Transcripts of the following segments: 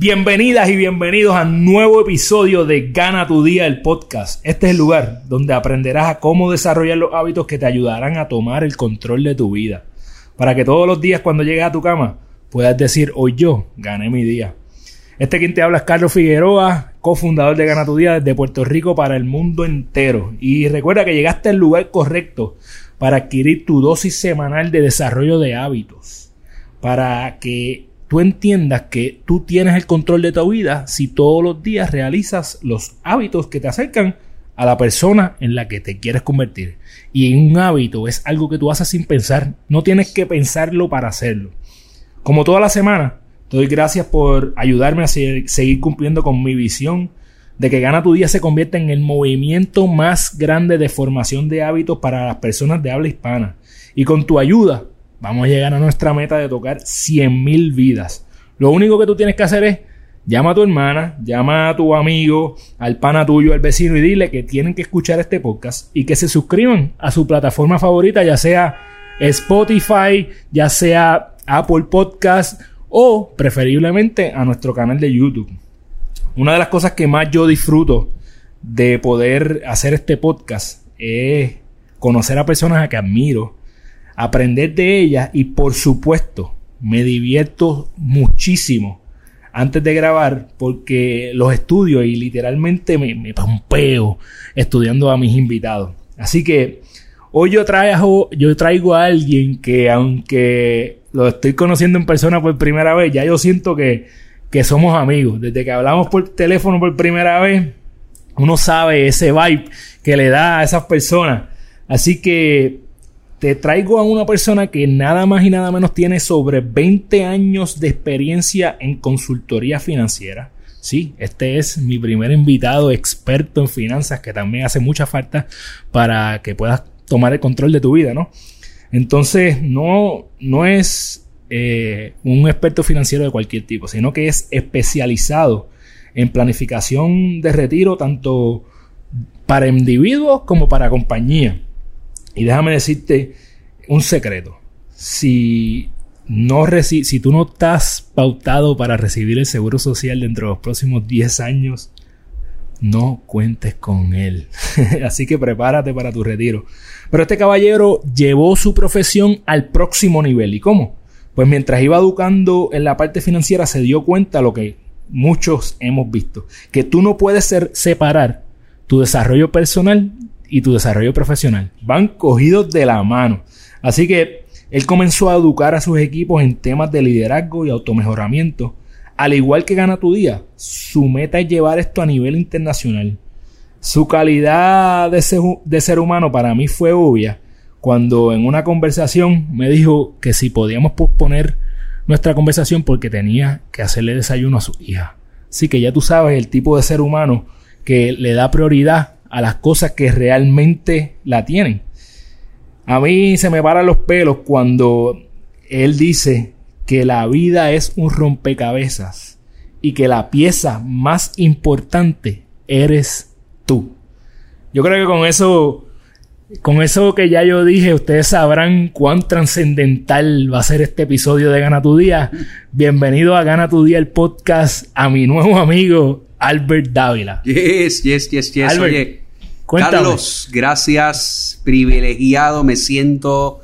Bienvenidas y bienvenidos a un nuevo episodio de Gana tu Día, el podcast. Este es el lugar donde aprenderás a cómo desarrollar los hábitos que te ayudarán a tomar el control de tu vida. Para que todos los días cuando llegues a tu cama puedas decir, hoy yo gané mi día. Este quien te habla es Carlos Figueroa, cofundador de Gana tu Día desde Puerto Rico para el mundo entero. Y recuerda que llegaste al lugar correcto para adquirir tu dosis semanal de desarrollo de hábitos. Para que tú entiendas que tú tienes el control de tu vida si todos los días realizas los hábitos que te acercan a la persona en la que te quieres convertir. Y un hábito es algo que tú haces sin pensar, no tienes que pensarlo para hacerlo. Como toda la semana, te doy gracias por ayudarme a seguir cumpliendo con mi visión de que Gana tu Día se convierta en el movimiento más grande de formación de hábitos para las personas de habla hispana. Y con tu ayuda, Vamos a llegar a nuestra meta de tocar 100.000 vidas. Lo único que tú tienes que hacer es llama a tu hermana, llama a tu amigo, al pana tuyo, al vecino y dile que tienen que escuchar este podcast y que se suscriban a su plataforma favorita, ya sea Spotify, ya sea Apple Podcast o preferiblemente a nuestro canal de YouTube. Una de las cosas que más yo disfruto de poder hacer este podcast es conocer a personas a que admiro aprender de ellas y por supuesto me divierto muchísimo antes de grabar porque los estudio y literalmente me, me pompeo estudiando a mis invitados. Así que hoy yo traigo, yo traigo a alguien que aunque lo estoy conociendo en persona por primera vez, ya yo siento que, que somos amigos. Desde que hablamos por teléfono por primera vez, uno sabe ese vibe que le da a esas personas. Así que te traigo a una persona que nada más y nada menos tiene sobre 20 años de experiencia en consultoría financiera. Sí, este es mi primer invitado experto en finanzas que también hace mucha falta para que puedas tomar el control de tu vida, ¿no? Entonces, no, no es eh, un experto financiero de cualquier tipo, sino que es especializado en planificación de retiro tanto para individuos como para compañías. Y déjame decirte un secreto. Si no si tú no estás pautado para recibir el seguro social dentro de los próximos 10 años, no cuentes con él. Así que prepárate para tu retiro. Pero este caballero llevó su profesión al próximo nivel. ¿Y cómo? Pues mientras iba educando en la parte financiera se dio cuenta lo que muchos hemos visto, que tú no puedes ser, separar tu desarrollo personal y tu desarrollo profesional. Van cogidos de la mano. Así que él comenzó a educar a sus equipos en temas de liderazgo y automejoramiento. Al igual que Gana tu Día, su meta es llevar esto a nivel internacional. Su calidad de ser, humano para mí fue obvia cuando en una conversación me dijo que si podíamos posponer nuestra conversación porque tenía que hacerle desayuno a su hija. Así que ya tú sabes el tipo de ser humano que le da prioridad a las cosas que realmente la tienen. A mí se me paran los pelos cuando él dice que la vida es un rompecabezas y que la pieza más importante eres tú. Yo creo que con eso, con eso que ya yo dije, ustedes sabrán cuán trascendental va a ser este episodio de Gana tu Día. Bienvenido a Gana tu Día, el podcast, a mi nuevo amigo Albert Dávila. Yes, yes, yes, yes. Oye, Carlos, gracias, privilegiado, me siento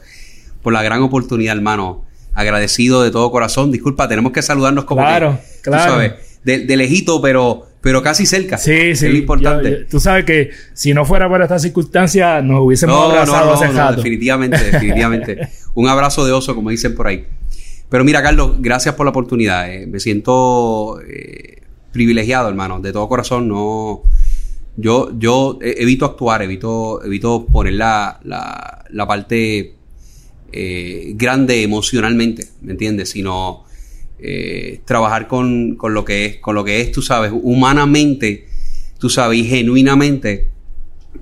por la gran oportunidad, hermano. Agradecido de todo corazón. Disculpa, tenemos que saludarnos como claro, claro. tú sabes, de, lejito, pero, pero casi cerca. Sí, sí. Es importante. tú sabes que si no fuera por esta circunstancia, nos hubiésemos abrazado no, no, definitivamente, definitivamente. Un abrazo de oso, como dicen por ahí. Pero mira, Carlos, gracias por la oportunidad. Eh. Me siento eh, privilegiado, hermano. De todo corazón, no. Yo, yo evito actuar, evito, evito poner la, la, la parte eh, grande emocionalmente, ¿me entiendes? Sino eh, trabajar con, lo que es, con lo que es, tú sabes, humanamente, tú sabes, y genuinamente,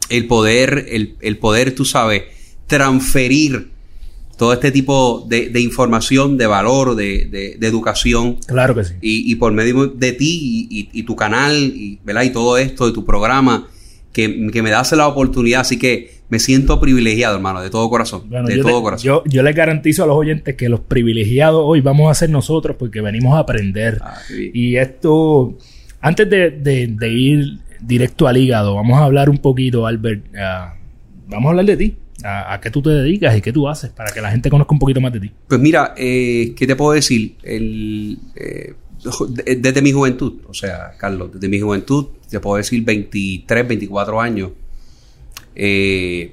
el poder, el, el poder, tú sabes, transferir todo este tipo de, de información, de valor, de, de- de educación. Claro que sí. Y, y por medio de ti y, y- y tu canal, y, ¿verdad? Y todo esto, de tu programa, que, que me das la oportunidad. Así que me siento privilegiado, hermano, de todo corazón. Bueno, de yo, todo te- corazón. yo, yo les garantizo a los oyentes que los privilegiados hoy vamos a ser nosotros porque venimos a aprender. Ah. Y esto, antes de, ir directo al hígado, vamos a hablar un poquito, Albert. ah, vamos a hablar de ti. A, qué tú te dedicas y qué tú haces para que la gente conozca un poquito más de ti. Pues mira, eh, ¿qué te puedo decir? El, eh, de- desde mi juventud, o sea, Carlos, desde mi juventud, te puedo decir 23, 24 años. eh,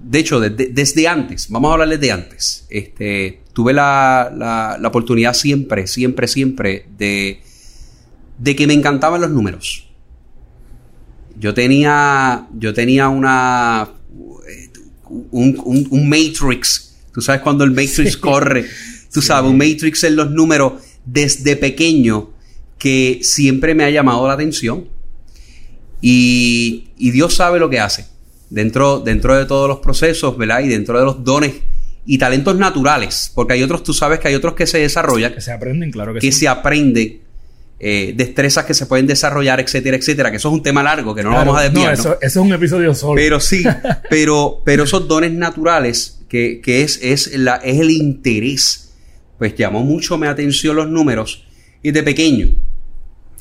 de hecho, desde, desde antes, vamos a hablar desde antes. Este, tuve la, la- la oportunidad siempre, siempre, siempre de, de que me encantaban los números. Yo tenía, yo tenía una, eh, un, un- un Matrix. Tú sabes cuando el Matrix corre. Tú sabes, un Matrix en los números desde pequeño que siempre me ha llamado la atención. Y, y Dios sabe lo que hace. Dentro, dentro de todos los procesos, ¿verdad? Y dentro de los dones y talentos naturales. Porque hay otros, tú sabes que hay otros que se desarrollan, Que se aprenden, claro que, que sí. se aprenden, eh, destrezas que se pueden desarrollar, etcétera, etcétera. Que eso es un tema largo, que no Claro, lo vamos a desviar. No, ¿no? eso, es un episodio solo. Pero sí, pero, pero esos dones naturales, que, que es, es, la, es el interés, pues llamó mucho mi atención los números. Y de pequeño,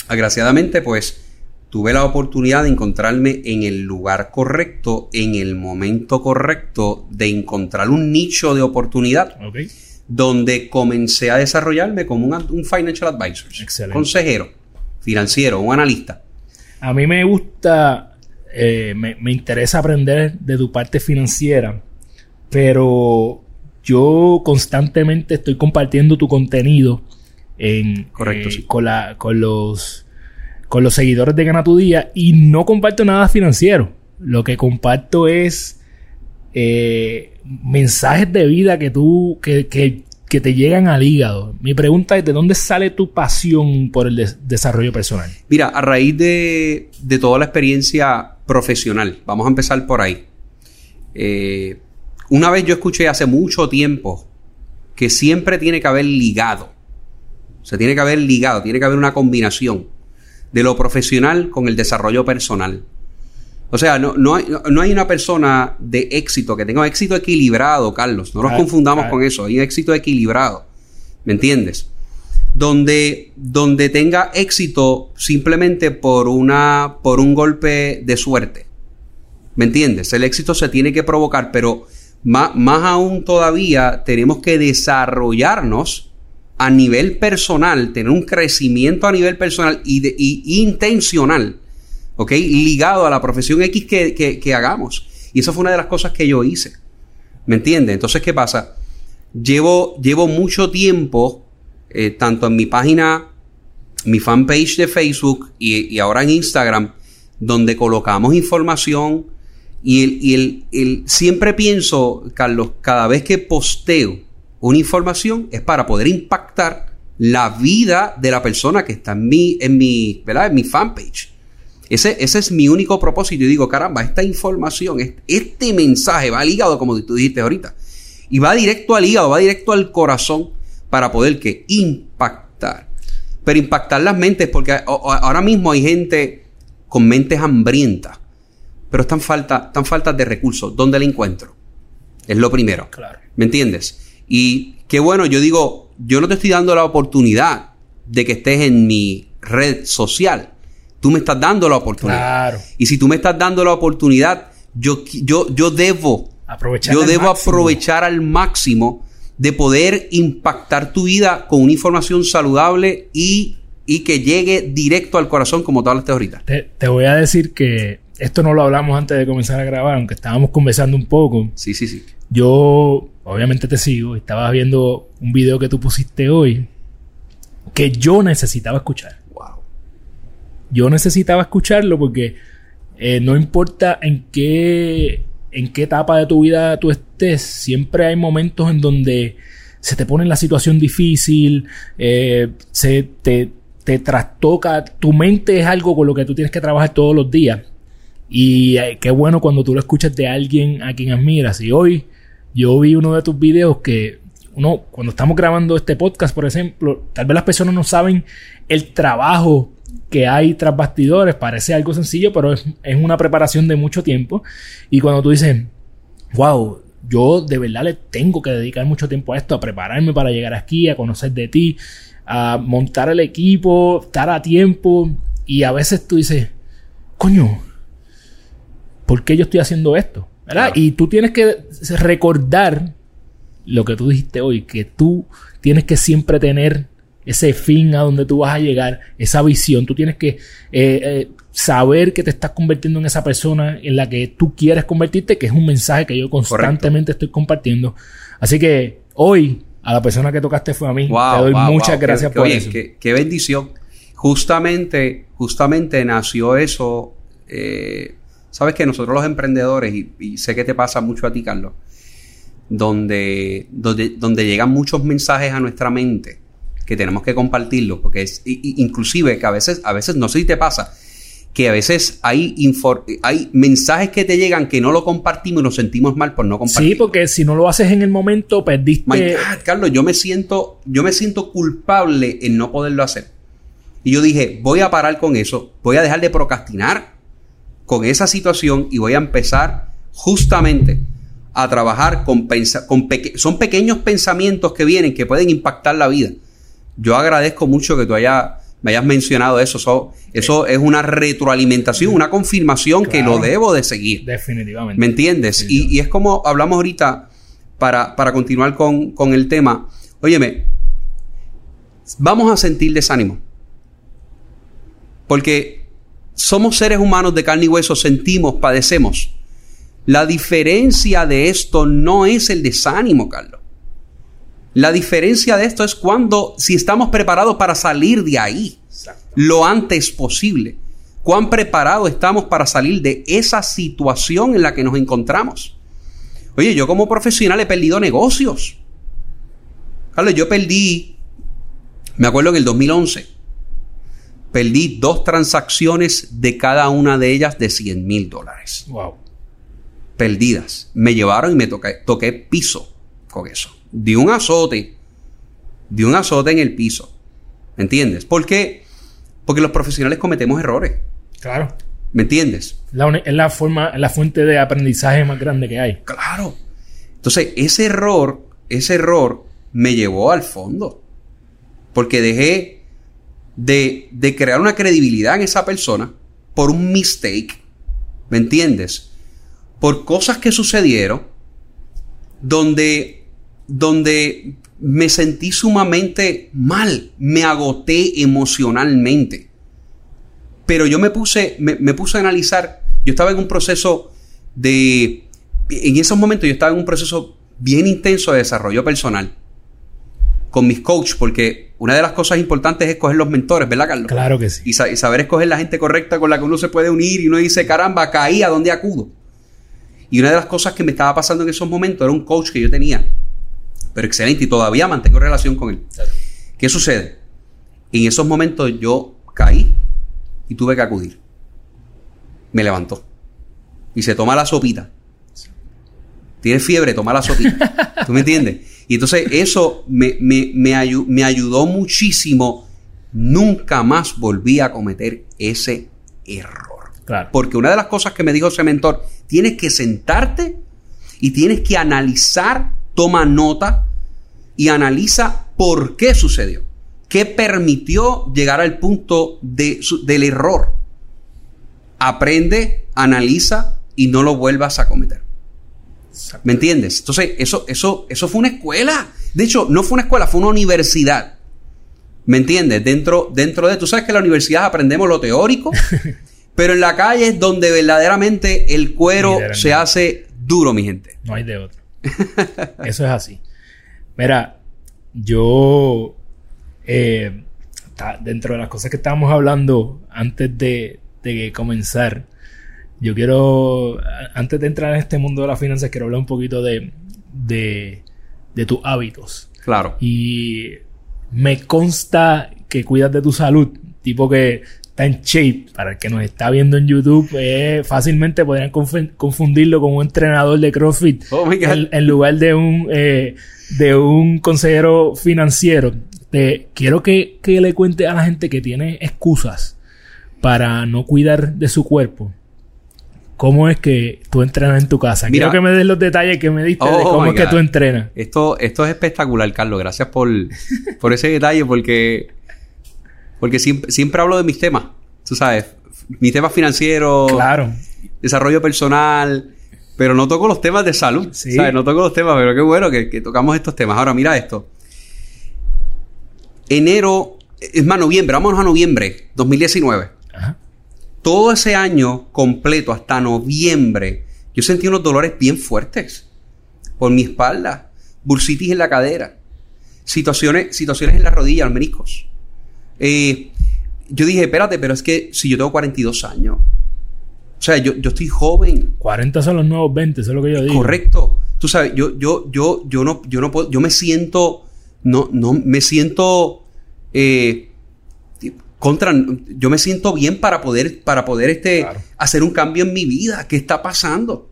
agraciadamente, pues tuve la oportunidad de encontrarme en el lugar correcto, en el momento correcto, de encontrar un nicho de oportunidad Ok. Donde comencé a desarrollarme como un, un financial advisor, Excelente. consejero financiero, un analista. A mí me gusta, eh, me, me interesa aprender de tu parte financiera, pero yo constantemente estoy compartiendo tu contenido en, Correcto, eh, sí. con, la, con, los, con los seguidores de Gana Tu Día y no comparto nada financiero. Lo que comparto es eh, mensajes de vida que tú, que, que, que te llegan al hígado. Mi pregunta es, ¿de dónde sale tu pasión por el des- desarrollo personal? Mira, a raíz de, de toda la experiencia profesional, vamos a empezar por ahí. Eh, una vez yo escuché hace mucho tiempo que siempre tiene que haber ligado. Se tiene que haber ligado, tiene que haber una combinación de lo profesional con el desarrollo personal. O sea, no, no, hay, no- hay una persona de éxito que tenga un éxito equilibrado, Carlos. No nos confundamos con eso. Hay un éxito equilibrado. ¿Me entiendes? Donde, donde tenga éxito simplemente por, una, por un golpe de suerte. ¿Me entiendes? El éxito se tiene que provocar, pero más, más aún todavía tenemos que desarrollarnos a nivel personal, tener un crecimiento a nivel personal y, de- y intencional, ¿ok? Ligado a la profesión X que, que- hagamos. Y eso fue una de las cosas que yo hice. ¿Me entiendes? Entonces, ¿qué pasa? Llevo, llevo mucho tiempo, eh, tanto en mi página, mi fanpage de Facebook y, y ahora en Instagram, donde colocamos información y, el, y el, el- siempre pienso, Carlos, cada vez que posteo una información es para poder impactar la vida de la persona que está en mi, en mi, ¿verdad? En mi fanpage. Ese, ese es mi único propósito. Y digo, caramba, esta información, est- este mensaje va ligado, como tú dijiste ahorita, y va directo al hígado, va directo al corazón para poder que impactar. Pero impactar las mentes, porque a- a- ahora mismo hay gente con mentes hambrientas, pero están falta, están faltas de recursos. ¿Dónde la encuentro? Es lo primero. Claro. ¿Me entiendes? Y qué bueno, yo digo, yo no te estoy dando la oportunidad de que estés en mi red social. Tú me estás dando la oportunidad. Claro. Y si tú me estás dando la oportunidad, yo, yo, yo debo, Aprovechar yo al debo máximo. aprovechar al máximo de poder impactar tu vida con una información saludable y, y que llegue directo al corazón como tú hablaste ahorita. Te, te voy a decir que esto no lo hablamos antes de comenzar a grabar, aunque estábamos conversando un poco. Sí, sí, sí. Yo, obviamente te sigo, estabas viendo un video que tú pusiste hoy que yo necesitaba escuchar. Yo necesitaba escucharlo porque eh, no importa en qué, en qué etapa de tu vida tú estés, siempre hay momentos en donde se te pone la situación difícil, eh, se te, te trastoca, tu mente es algo con lo que tú tienes que trabajar todos los días. Y eh, qué bueno cuando tú lo escuchas de alguien a quien admiras. Y hoy yo vi uno de tus videos que uno, cuando estamos grabando este podcast, por ejemplo, tal vez las personas no saben el trabajo que hay tras bastidores. Parece algo sencillo, pero es, es una preparación de mucho tiempo. Y cuando tú dices, wow, yo de verdad le tengo que dedicar mucho tiempo a esto, a prepararme para llegar aquí, a conocer de ti, a montar el equipo, estar a tiempo. Y a veces tú dices, coño, ¿por qué yo estoy haciendo esto? ¿Verdad? Y tú tienes que recordar lo que tú dijiste hoy, que tú tienes que siempre tener ese fin a donde tú vas a llegar, esa visión. Tú tienes que eh, eh, saber que te estás convirtiendo en esa persona en la que tú quieres convertirte, que es un mensaje que yo constantemente estoy compartiendo. Así que hoy, a la persona que tocaste fue a mí. te doy muchas gracias por eso. Qué, bendición. Justamente, justamente nació eso. Eh, Sabes que nosotros los emprendedores, y, sé que te pasa mucho a ti, Carlos, donde, donde, donde llegan muchos mensajes a nuestra mente que tenemos que compartirlos, porque es inclusive que a veces, a veces, no sé si te pasa, que a veces hay, hay mensajes que te llegan que no lo compartimos y nos sentimos mal por no compartirlo. Sí, porque si no lo haces en el momento, perdiste. My Carlos, yo me siento, yo me siento culpable en no poderlo hacer. Y yo dije, voy a parar con eso, voy a dejar de procrastinar con esa situación y voy a empezar justamente a trabajar con, con son pequeños pensamientos que vienen que pueden impactar la vida. Yo agradezco mucho que tú haya, me hayas mencionado eso. Eso, es una retroalimentación, una confirmación que lo debo de seguir. Definitivamente. ¿Me entiendes? Y, es como hablamos ahorita para, para continuar con, con el tema. Óyeme, vamos a sentir desánimo. Porque somos seres humanos de carne y hueso, sentimos, padecemos. La diferencia de esto no es el desánimo, Carlos. La diferencia de esto es cuando, si estamos preparados para salir de ahí lo antes posible. Cuán preparados estamos para salir de esa situación en la que nos encontramos. Oye, yo como profesional he perdido negocios. Carlos, yo perdí, me acuerdo en el 2011, perdí dos transacciones de cada una de ellas de 100 mil dólares. Wow. Perdidas. Me llevaron y me toqué, toqué piso con eso. Di un azote. Di un azote en el piso. ¿Me entiendes? ¿Por qué? Porque los profesionales cometemos errores. Claro. ¿Me entiendes? es la forma, la fuente de aprendizaje más grande que hay. Claro. Entonces, ese error, ese error me llevó al fondo. Porque dejé de, crear una credibilidad en esa persona por un mistake, ¿me entiendes? Por cosas que sucedieron donde, donde me sentí sumamente mal, me agoté emocionalmente. Pero yo me puse, me, me, puse a analizar, yo estaba en un proceso de, en esos momentos yo estaba en un proceso bien intenso de desarrollo personal con mis coaches, porque una de las cosas importantes es escoger los mentores, ¿verdad, Carlos? Claro que sí. Y, saber escoger la gente correcta con la que uno se puede unir y uno dice, caramba, caí, ¿a dónde acudo? Y una de las cosas que me estaba pasando en esos momentos era un coach que yo tenía, pero excelente, y todavía mantengo relación con él. ¿Qué sucede? En esos momentos yo caí y tuve que acudir. Me levantó. Y se toma la sopita. Tienes fiebre, toma la sopita. ¿Tú me entiendes? Y entonces eso me, me, ayudó muchísimo. Nunca más volví a cometer ese error. Claro. Porque una de las cosas que me dijo ese mentor, tienes que sentarte y tienes que analizar, toma nota y analiza por qué sucedió. ¿Qué permitió llegar al punto de, del error? Aprende, analiza y no lo vuelvas a cometer. ¿Me entiendes? Entonces, eso, eso, eso fue una escuela. De hecho, no fue una escuela, fue una universidad. ¿Me entiendes? Dentro, dentro de, tú sabes que en la universidad aprendemos lo teórico, pero en la calle es donde verdaderamente el cuero se hace duro, mi gente. No hay de otro. Eso es así. Mira, yo, eh, dentro de las cosas que estábamos hablando antes de, de comenzar, yo quiero, antes de entrar en este mundo de las finanzas, quiero hablar un poquito de, de, de tus hábitos. Claro. Y me consta que cuidas de tu salud, tipo que está en shape, para el que nos está viendo en YouTube, eh, fácilmente podrían conf- confundirlo con un entrenador de CrossFit Oh en, en lugar de un, eh, de un consejero financiero. Te, quiero que, que le cuente a la gente que tiene excusas para no cuidar de su cuerpo. ¿Cómo es que tú entrenas en tu casa? Mira. Quiero que me des los detalles que me diste de Oh cómo es que tú entrenas. Esto, esto es espectacular, Carlos. Gracias por, por ese detalle, porque, porque siempre, siempre hablo de mis temas. Tú sabes, mis temas financieros, Claro. desarrollo personal, pero no toco los temas de salud. Sí. ¿sabes? No toco los temas, pero qué bueno que, que tocamos estos temas. Ahora, mira esto. Enero, es más, noviembre, vámonos a noviembre 2019. Ajá. Todo ese año completo, hasta noviembre, yo sentí unos dolores bien fuertes por mi espalda, bursitis en la cadera, situaciones, situaciones en las rodillas, los meniscos. Eh, yo dije, espérate, pero es que si yo tengo 42 años, o sea, yo, yo estoy joven, 40 son los nuevos 20, eso es lo que yo digo. correcto. Tú sabes, yo, yo, yo, yo no, yo no puedo, yo me siento, no, no, me siento, eh, contra, yo me siento bien para poder, para poder este, Claro. hacer un cambio en mi vida. ¿Qué está pasando?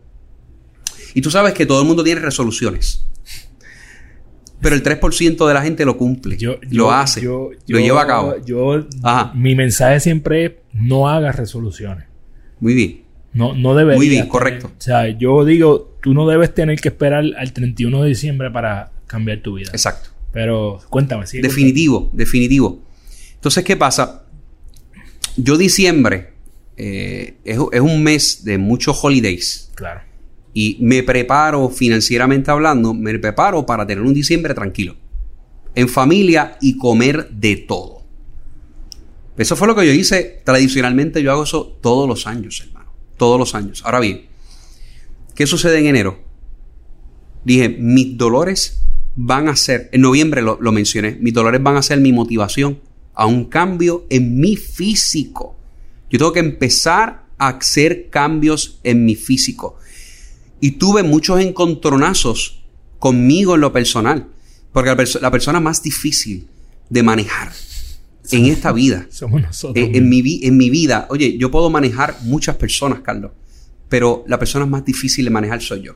Y tú sabes que todo el mundo tiene resoluciones. Pero el 3% de la gente lo cumple, Yo, lo yo- hace, yo- lo lleva a cabo. Yo, Ajá. mi mensaje siempre es no hagas resoluciones. Muy bien. No, no deberías. Muy bien, tener- correcto. O sea, yo digo, tú no debes tener que esperar al 31 de diciembre para cambiar tu vida. Exacto. Pero cuéntame, sigue Definitivo, definitivo. Entonces, ¿qué pasa? Yo diciembre eh, es, es un mes de muchos holidays contando. Claro. Y me preparo financieramente hablando, me preparo para tener un diciembre tranquilo, en familia y comer de todo. Eso fue lo que yo hice. Tradicionalmente yo hago eso todos los años, hermano. Todos los años. Ahora bien, ¿qué sucede en enero? Dije, mis dolores van a ser, en noviembre lo, lo mencioné, mis dolores van a ser mi motivación a un cambio en mi físico. Yo tengo que empezar a hacer cambios en mi físico. Y tuve muchos encontronazos conmigo en lo personal. Porque la, perso- la persona más difícil de manejar en esta vida, Somos nosotros. en, en mi, vi- en mi vida, oye, yo puedo manejar muchas personas, Carlos, pero la persona más difícil de manejar soy yo.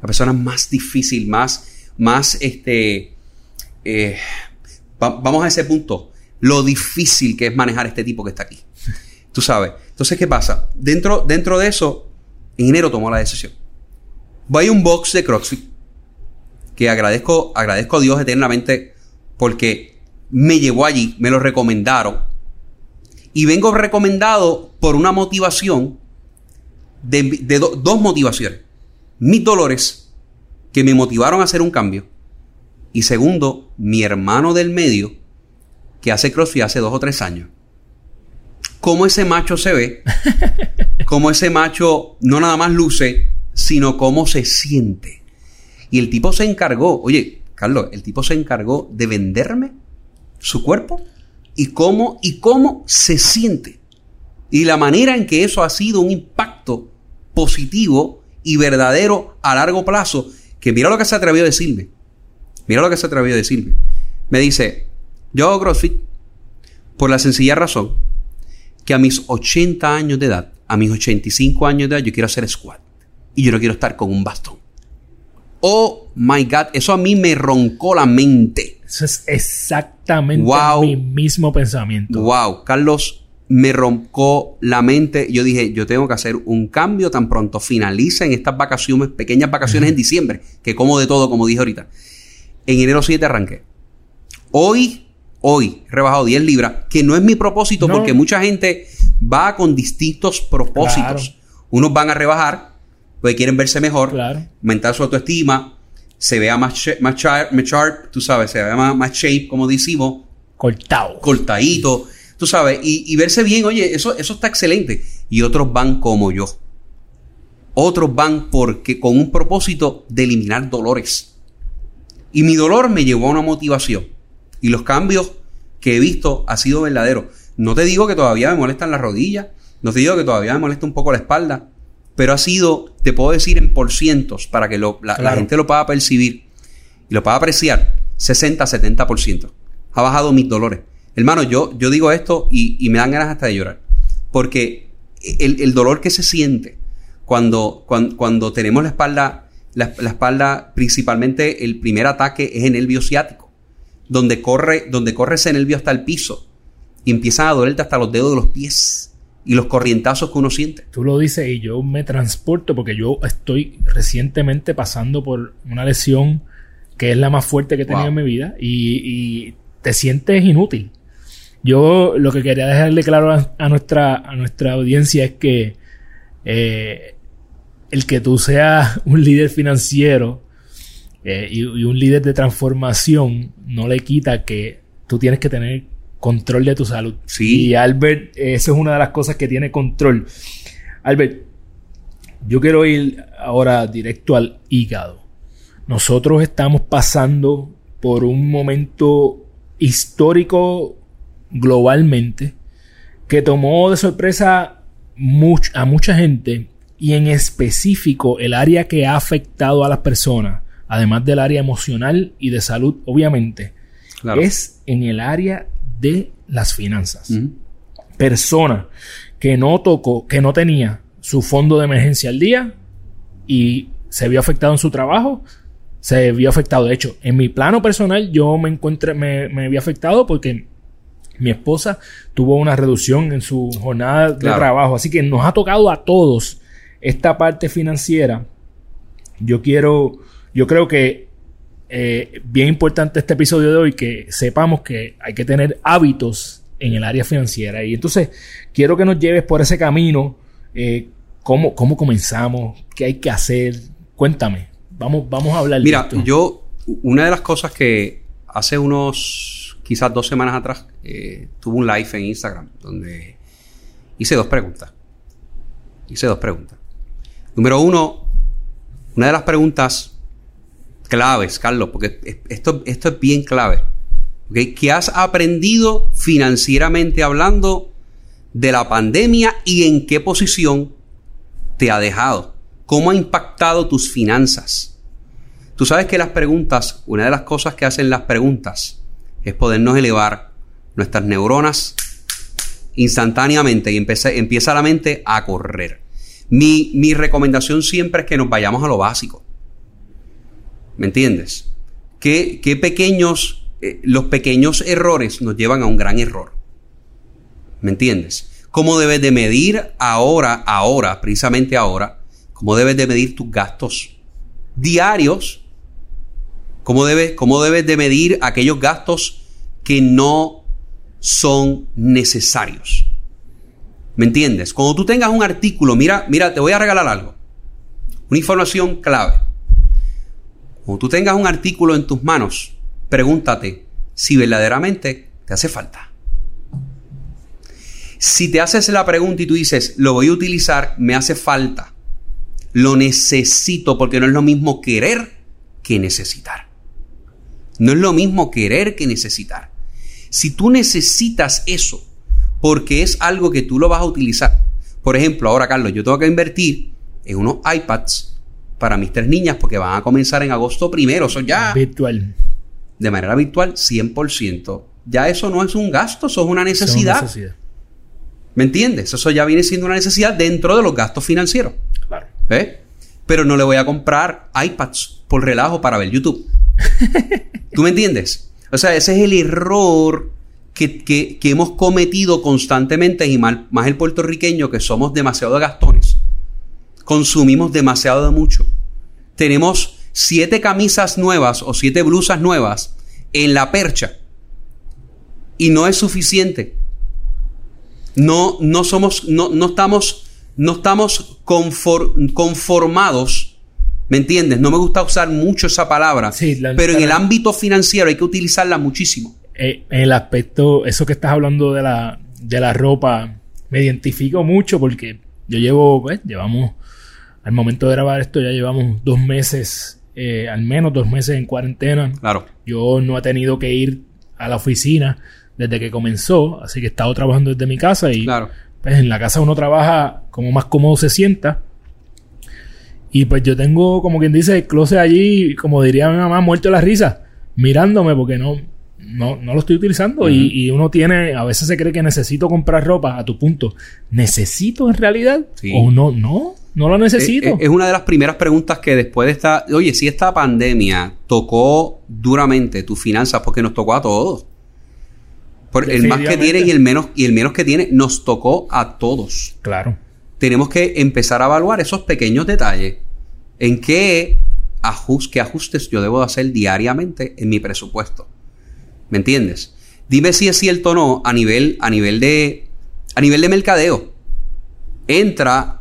La persona más difícil, más, más, este, eh, va- vamos a ese punto, lo difícil que es manejar este tipo que está aquí. Tú sabes. Entonces, ¿qué pasa? Dentro, dentro de eso, en enero tomó la decisión. Voy a un box de CrossFit que agradezco, agradezco a Dios eternamente porque me llevó allí, me lo recomendaron. Y vengo recomendado por una motivación de, de do- dos motivaciones. Mis dolores que me motivaron a hacer un cambio. Y segundo, mi hermano del medio que hace CrossFit hace dos o tres años. Cómo ese macho se ve, cómo ese macho no nada más luce, sino cómo se siente. Y el tipo se encargó, oye, Carlos, el tipo se encargó de venderme su cuerpo y cómo, y cómo se siente. Y la manera en que eso ha sido un impacto positivo y verdadero a largo plazo, que mira lo que se atrevió a decirme. Mira lo que se atrevió a decirme. Me dice, yo hago CrossFit por la sencilla razón que a mis 80 años de edad, a mis 85 años de edad, yo quiero hacer squat. Y yo no quiero estar con un bastón. Oh my God, eso a mí me roncó la mente. Eso es exactamente Wow. mi mismo pensamiento. Wow, Carlos me roncó la mente. Yo dije, yo tengo que hacer un cambio tan pronto finalicen estas vacaciones, pequeñas vacaciones en diciembre, que como de todo, como dije ahorita. En enero 7 arranqué. Hoy, hoy, he rebajado 10 libras, que no es mi propósito No. porque mucha gente va con distintos propósitos. Unos van a rebajar porque quieren verse mejor, Claro. aumentar su autoestima, se vea más, más, char- más sharp, tú sabes, se vea más, más shape, como decimos, Cortado. cortadito, tú sabes, y, y verse bien, oye, eso, eso está excelente. Y otros van como yo. Otros van porque con un propósito de eliminar dolores. Y mi dolor me llevó a una motivación. Y los cambios que he visto ha sido verdadero. No te digo que todavía me molestan las rodillas, no te digo que todavía me molesta un poco la espalda, pero ha sido, te puedo decir en por cientos para que lo- la, gente lo pueda percibir y lo pueda apreciar, 60-70%. Ha bajado mis dolores. Hermano, yo, yo digo esto y, y me dan ganas hasta de llorar. Porque el, el dolor que se siente cuando, cuando, cuando tenemos la espalda, la, la, espalda, principalmente el primer ataque es en el nervio ciático, donde corre, donde corre ese nervio hasta el piso y empiezan a dolerte hasta los dedos de los pies y los corrientazos que uno siente. Tú lo dices y yo me transporto porque yo estoy recientemente pasando por una lesión que es la más fuerte que he tenido Wow. en mi vida y, y te sientes inútil. Yo lo que quería dejarle claro a, a nuestra, a nuestra audiencia es que eh, el que tú seas un líder financiero eh, y, y un líder de transformación no le quita que tú tienes que tener control de tu salud. Sí. Y Albert, eso es una de las cosas que tiene control. Albert, yo quiero ir ahora directo al hígado. Nosotros estamos pasando por un momento histórico globalmente que tomó de sorpresa much- a mucha gente y en específico el área que ha afectado a las personas, además del área emocional y de salud, obviamente, Claro. es en el área de las finanzas. Persona que no tocó, que no tenía su fondo de emergencia al día y se vio afectado en su trabajo, se vio afectado. De hecho, en mi plano personal, yo me encontré, me, me vi afectado porque mi esposa tuvo una reducción en su jornada de trabajo. Así que nos ha tocado a todos esta parte financiera. Yo quiero, yo creo que eh, bien importante este episodio de hoy que sepamos que hay que tener hábitos en el área financiera. Y entonces quiero que nos lleves por ese camino. eh, ¿cómo, ¿Cómo comenzamos? ¿Qué hay que hacer? Cuéntame. Vamos, vamos a hablar Mira, de esto. yo, una de las cosas que hace unos, quizás dos semanas atrás, eh, tuve un live en Instagram donde hice dos preguntas. Hice dos preguntas. Número uno, una de las preguntas claves, Carlos, porque es- esto, esto es bien clave. ¿Qué has aprendido financieramente hablando de la pandemia y en qué posición te ha dejado? ¿Cómo ha impactado tus finanzas? Tú sabes que las preguntas, una de las cosas que hacen las preguntas es podernos elevar nuestras neuronas instantáneamente y empieza, empieza la mente a correr. Mi, mi recomendación siempre es que nos vayamos a lo básico. ¿Me entiendes? Que, que pequeños, eh, los pequeños errores nos llevan a un gran error. ¿Me entiendes? ¿Cómo debes de medir ahora, ahora, precisamente ahora, cómo debes de medir tus gastos diarios? ¿Cómo debes, cómo debes de medir aquellos gastos que no son necesarios? ¿Me entiendes? Cuando tú tengas un artículo, mira, mira, te voy a regalar algo. Una información clave. Cuando tú tengas un artículo en tus manos, pregúntate si verdaderamente te hace falta. Si te haces la pregunta y tú dices, lo voy a utilizar, me hace falta, lo necesito, porque no es lo mismo querer que necesitar. No es lo mismo querer que necesitar. Si tú necesitas eso, porque es algo que tú lo vas a utilizar. Por ejemplo, ahora Carlos, yo tengo que invertir en unos iPads para mis tres niñas porque van a comenzar en agosto primero. Eso ya Virtual. de manera virtual 100%. Ya eso no es un gasto, eso es una necesidad. necesidad. ¿Me entiendes? Eso ya viene siendo una necesidad dentro de los gastos financieros. Claro. ¿eh? Pero no le voy a comprar iPads por relajo para ver YouTube. ¿Tú me entiendes? O sea, ese es el error que, que- que hemos cometido constantemente y mal- más el puertorriqueño que somos demasiado gastones. Consumimos demasiado de mucho. Tenemos siete camisas nuevas o siete blusas nuevas en la percha y no es suficiente. No, no somos, no, no estamos, no estamos confor- conformados. ¿Me entiendes? No me gusta usar mucho esa palabra. Sí, la- pero en el ámbito financiero hay que utilizarla muchísimo. Eh, en el aspecto, eso que estás hablando de la, de la ropa, me identifico mucho porque yo llevo, pues, llevamos, al momento de grabar esto, ya llevamos dos meses, eh, al menos dos meses en cuarentena. Claro. Yo no he tenido que ir a la oficina desde que comenzó, así que he estado trabajando desde mi casa y Claro. pues en la casa uno trabaja como más cómodo se sienta. Y pues yo tengo, como quien dice, el closet allí, como diría mi mamá, muerto de la risa, mirándome porque no, no, no lo estoy utilizando y, y uno tiene, a veces se cree que necesito comprar ropa a tu punto. ¿Necesito en realidad? Sí. ¿O no? No, no lo necesito. Es, es una de las primeras preguntas que después de esta, oye, si esta pandemia tocó duramente tus finanzas, porque nos tocó a todos. Por el más que tiene y el menos y el menos que tiene nos tocó a todos. Claro. Tenemos que empezar a evaluar esos pequeños detalles en qué, qué ajustes yo debo hacer diariamente en mi presupuesto. ¿Me entiendes? Dime si es cierto o no a nivel, a nivel de a nivel de mercadeo. Entra,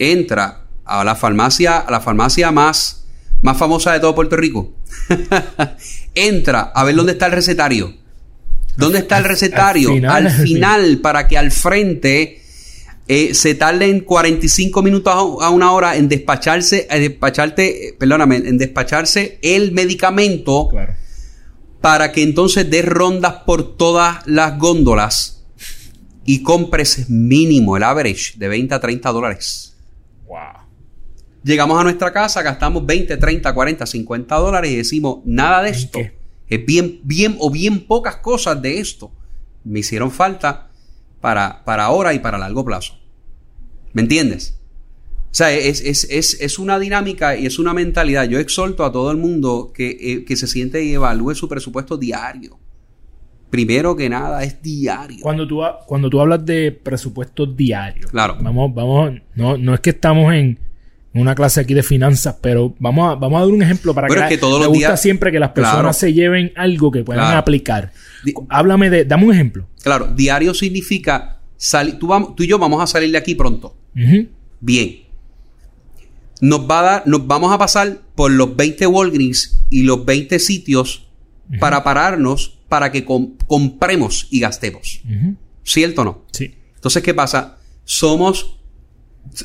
entra a la farmacia, a la farmacia más, más famosa de todo Puerto Rico. entra a ver dónde está el recetario. ¿Dónde está el al recetario? final, Al final, para que al frente eh, se tarden 45 minutos a una hora en despacharse, en despacharte, eh, perdóname, en despacharse el medicamento Claro. para que entonces des rondas por todas las góndolas y compres mínimo el average de 20 a 30 dólares. Wow. Llegamos a nuestra casa, gastamos 20, 30, 40, 50 dólares y decimos, nada de esto. qué? Es bien, bien o bien pocas cosas de esto me hicieron falta para, para ahora y para largo plazo. ¿Me entiendes? O sea, es, es, es, es una dinámica y es una mentalidad. Yo exhorto a todo el mundo que, eh, que se siente y evalúe su presupuesto diario. Primero que nada, es diario. Cuando tú, cuando tú hablas de presupuesto diario, Claro. vamos, vamos, no, no es que estamos en una clase aquí de finanzas, pero vamos a, vamos a dar un ejemplo para que, es que todos me los gusta días- siempre que las personas Claro. se lleven algo que puedan Claro. aplicar. Háblame de, dame un ejemplo. Claro, diario significa salir. Tú, vamos- tú y yo vamos a salir de aquí pronto. Bien. Nos va a dar, nos vamos a pasar por los 20 Walgreens y los 20 sitios para pararnos para que com- compremos y gastemos. ¿Cierto o no? Sí. Entonces, ¿qué pasa? Somos,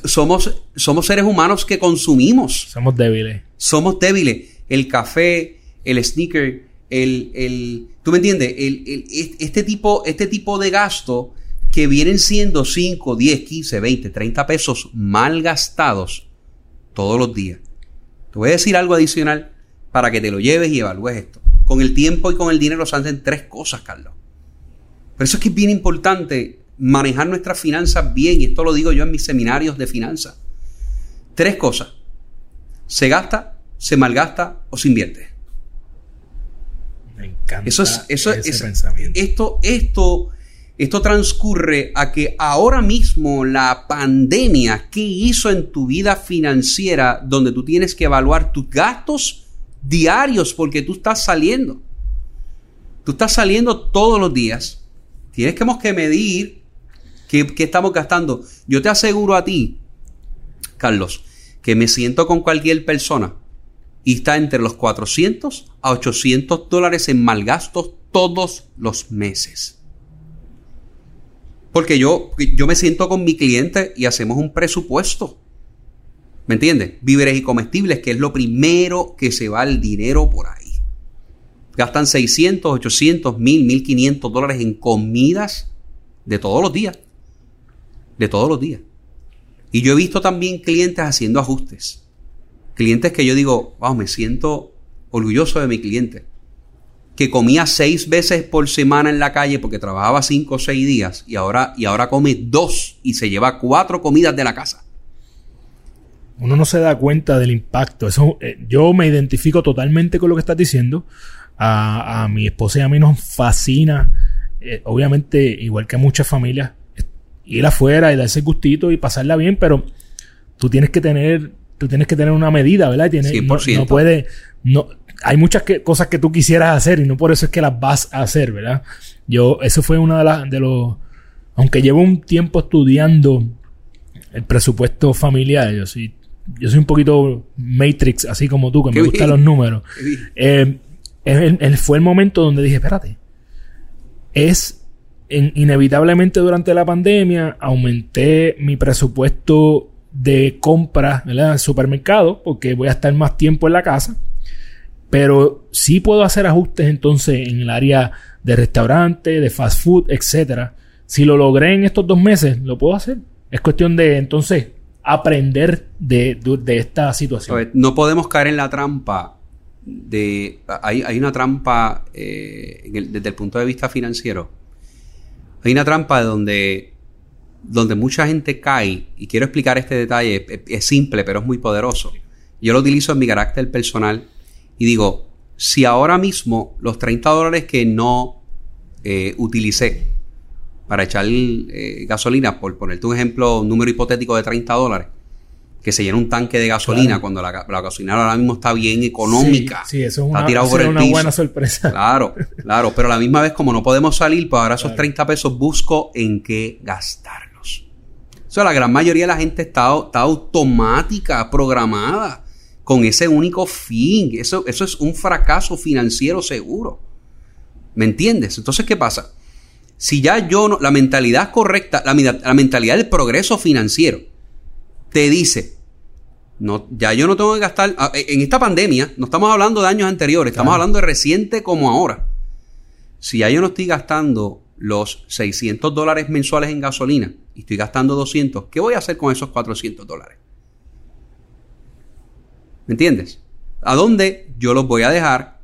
somos, somos seres humanos que consumimos. Somos débiles. Somos débiles. El café, el sneaker, el, el ¿tú me entiendes? El, el- est- este, tipo, este tipo de gasto que vienen siendo 5, 10, 15, 20, 30 pesos mal gastados todos los días. Te voy a decir algo adicional para que te lo lleves y evalúes esto. Con el tiempo y con el dinero se hacen tres cosas, Carlos. Por eso es que es bien importante manejar nuestras finanzas bien, y esto lo digo yo en mis seminarios de finanzas. Tres cosas. Se gasta, se malgasta o se invierte. Me encanta Eso es, eso ese es, pensamiento. esto, esto, esto transcurre a que ahora mismo la pandemia, ¿qué hizo en tu vida financiera donde tú tienes que evaluar tus gastos diarios porque tú estás saliendo? Tú estás saliendo todos los días. Tienes que, medir qué, qué estamos gastando. Yo te aseguro a ti, Carlos, que me siento con cualquier persona y está entre los 400 a 800 dólares en malgastos todos los meses. Porque yo, yo me siento con mi cliente y hacemos un presupuesto. ¿Me entiendes? Víveres y comestibles, que es lo primero que se va el dinero por ahí. Gastan 600, 800, 1000, 1500 dólares en comidas de todos los días. De todos los días. Y yo he visto también clientes haciendo ajustes. Clientes que yo digo, wow, me siento orgulloso de mi cliente. Que comía seis veces por semana en la calle porque trabajaba cinco o seis días y ahora, y ahora come dos y se lleva cuatro comidas de la casa. Uno no se da cuenta del impacto. Eso, eh, yo me identifico totalmente con lo que estás diciendo. A, a mi esposa y a mí nos fascina, eh, obviamente, igual que a muchas familias, ir afuera y darse el gustito y pasarla bien, pero tú tienes que tener, tú tienes que tener una medida, ¿verdad? Tienes, no, 100%. no puede, no, hay muchas que- cosas que tú quisieras hacer y no por eso es que las vas a hacer, ¿verdad? Yo, eso fue una de las, de los, aunque llevo un tiempo estudiando el presupuesto familiar, yo soy, yo soy un poquito Matrix, así como tú, que me gustan los números. Eh, es el- el- fue el momento donde dije, espérate, es en- inevitablemente durante la pandemia aumenté mi presupuesto de compra ¿verdad? al supermercado porque voy a estar más tiempo en la casa. Pero sí puedo hacer ajustes entonces en el área de restaurante, de fast food, etcétera. Si lo logré en estos dos meses, lo puedo hacer. Es cuestión de entonces aprender de, de- esta situación. No podemos caer en la trampa de hay, hay una trampa eh, desde el punto de vista financiero. Hay una trampa donde, donde mucha gente cae, y quiero explicar este detalle, es, es simple, pero es muy poderoso. Yo lo utilizo en mi carácter personal y digo, si ahora mismo los 30 dólares que no eh, utilicé para echar eh, gasolina, por ponerte un ejemplo, un número hipotético de 30 dólares, que se llena un tanque de gasolina Claro. cuando la, la gasolina ahora mismo está bien económica. Sí, sí, eso es Está una, tirado por el una piso. buena sorpresa. Claro, claro, pero a la misma vez como no podemos salir, pues ahora esos Claro. 30 pesos busco en qué gastarlos. O sea, la gran mayoría de la gente está, está automática, programada, con ese único fin. Eso, eso es un fracaso financiero seguro. ¿Me entiendes? Entonces, ¿qué pasa? Si ya yo no, la mentalidad correcta, la, la mentalidad del progreso financiero, te dice, no, ya yo no tengo que gastar. ah, En esta pandemia, no estamos hablando de años anteriores, estamos Claro. hablando de reciente como ahora. Si ya yo no estoy gastando los 600 dólares mensuales en gasolina y estoy gastando 200, ¿qué voy a hacer con esos 400 dólares? ¿Me entiendes? ¿A dónde yo los voy a dejar?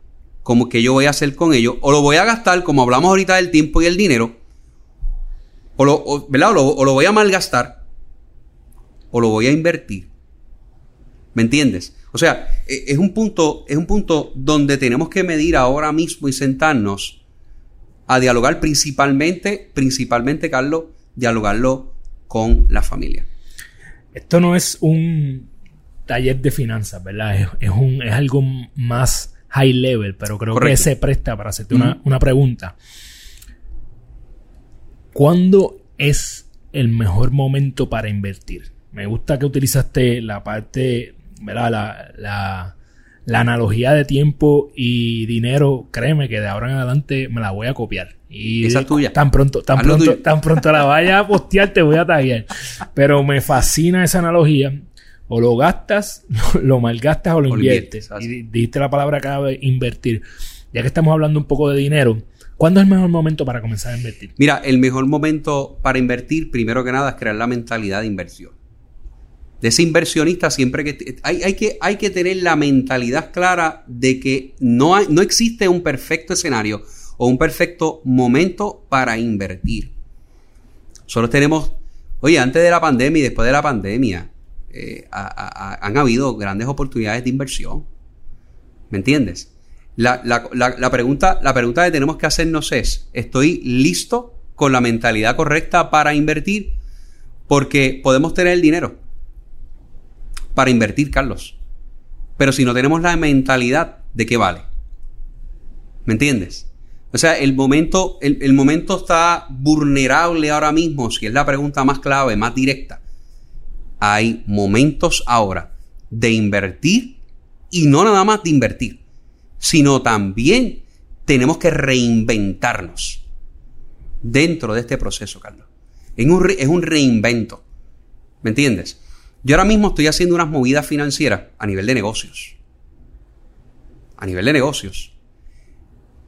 ¿Cómo que yo voy a hacer con ellos? O lo voy a gastar, como hablamos ahorita del tiempo y el dinero, o lo, ¿verdad? O lo voy a malgastar, o lo voy a invertir. ¿Me entiendes? O sea, e- es un punto, es un punto donde tenemos que medir ahora mismo y sentarnos a dialogar principalmente, principalmente, Carlos, dialogarlo con la familia. Esto no es un taller de finanzas, ¿verdad? Es, es un, es algo más high level, pero creo que se presta para hacerte una, una pregunta. ¿Cuándo es el mejor momento para invertir? Me gusta que utilizaste la parte, ¿verdad? La, la, la analogía de tiempo y dinero, créeme que de ahora en adelante me la voy a copiar. Y Esa es tuya. Tan pronto, tan pronto, tuyo. tan pronto la vaya a postear, te voy a taguear. Pero me fascina esa analogía. O lo gastas, lo malgastas o lo O inviertes. Y di- dijiste la palabra clave, invertir. Ya que estamos hablando un poco de dinero, ¿cuándo es el mejor momento para comenzar a invertir? Mira, el mejor momento para invertir, primero que nada, es crear la mentalidad de inversión. De ese inversionista siempre que... Hay, hay que hay que tener la mentalidad clara de que no, hay- no existe un perfecto escenario o un perfecto momento para invertir. Solo tenemos... Oye, antes de la pandemia y después de la pandemia, eh, ha- ha- han habido grandes oportunidades de inversión. ¿Me entiendes? La, la- la- la pregunta, la pregunta que tenemos que hacernos es, ¿estoy listo con la mentalidad correcta para invertir? Porque podemos tener el dinero para invertir, Carlos. Pero si no tenemos la mentalidad, ¿de qué vale? ¿Me entiendes? O sea, el momento, el, el momento está vulnerable ahora mismo, si es la pregunta más clave, más directa. Hay momentos ahora de invertir y no nada más de invertir, sino también tenemos que reinventarnos dentro de este proceso, Carlos. Es un, reinvento. ¿Me entiendes? Yo ahora mismo estoy haciendo unas movidas financieras a nivel de negocios. A nivel de negocios.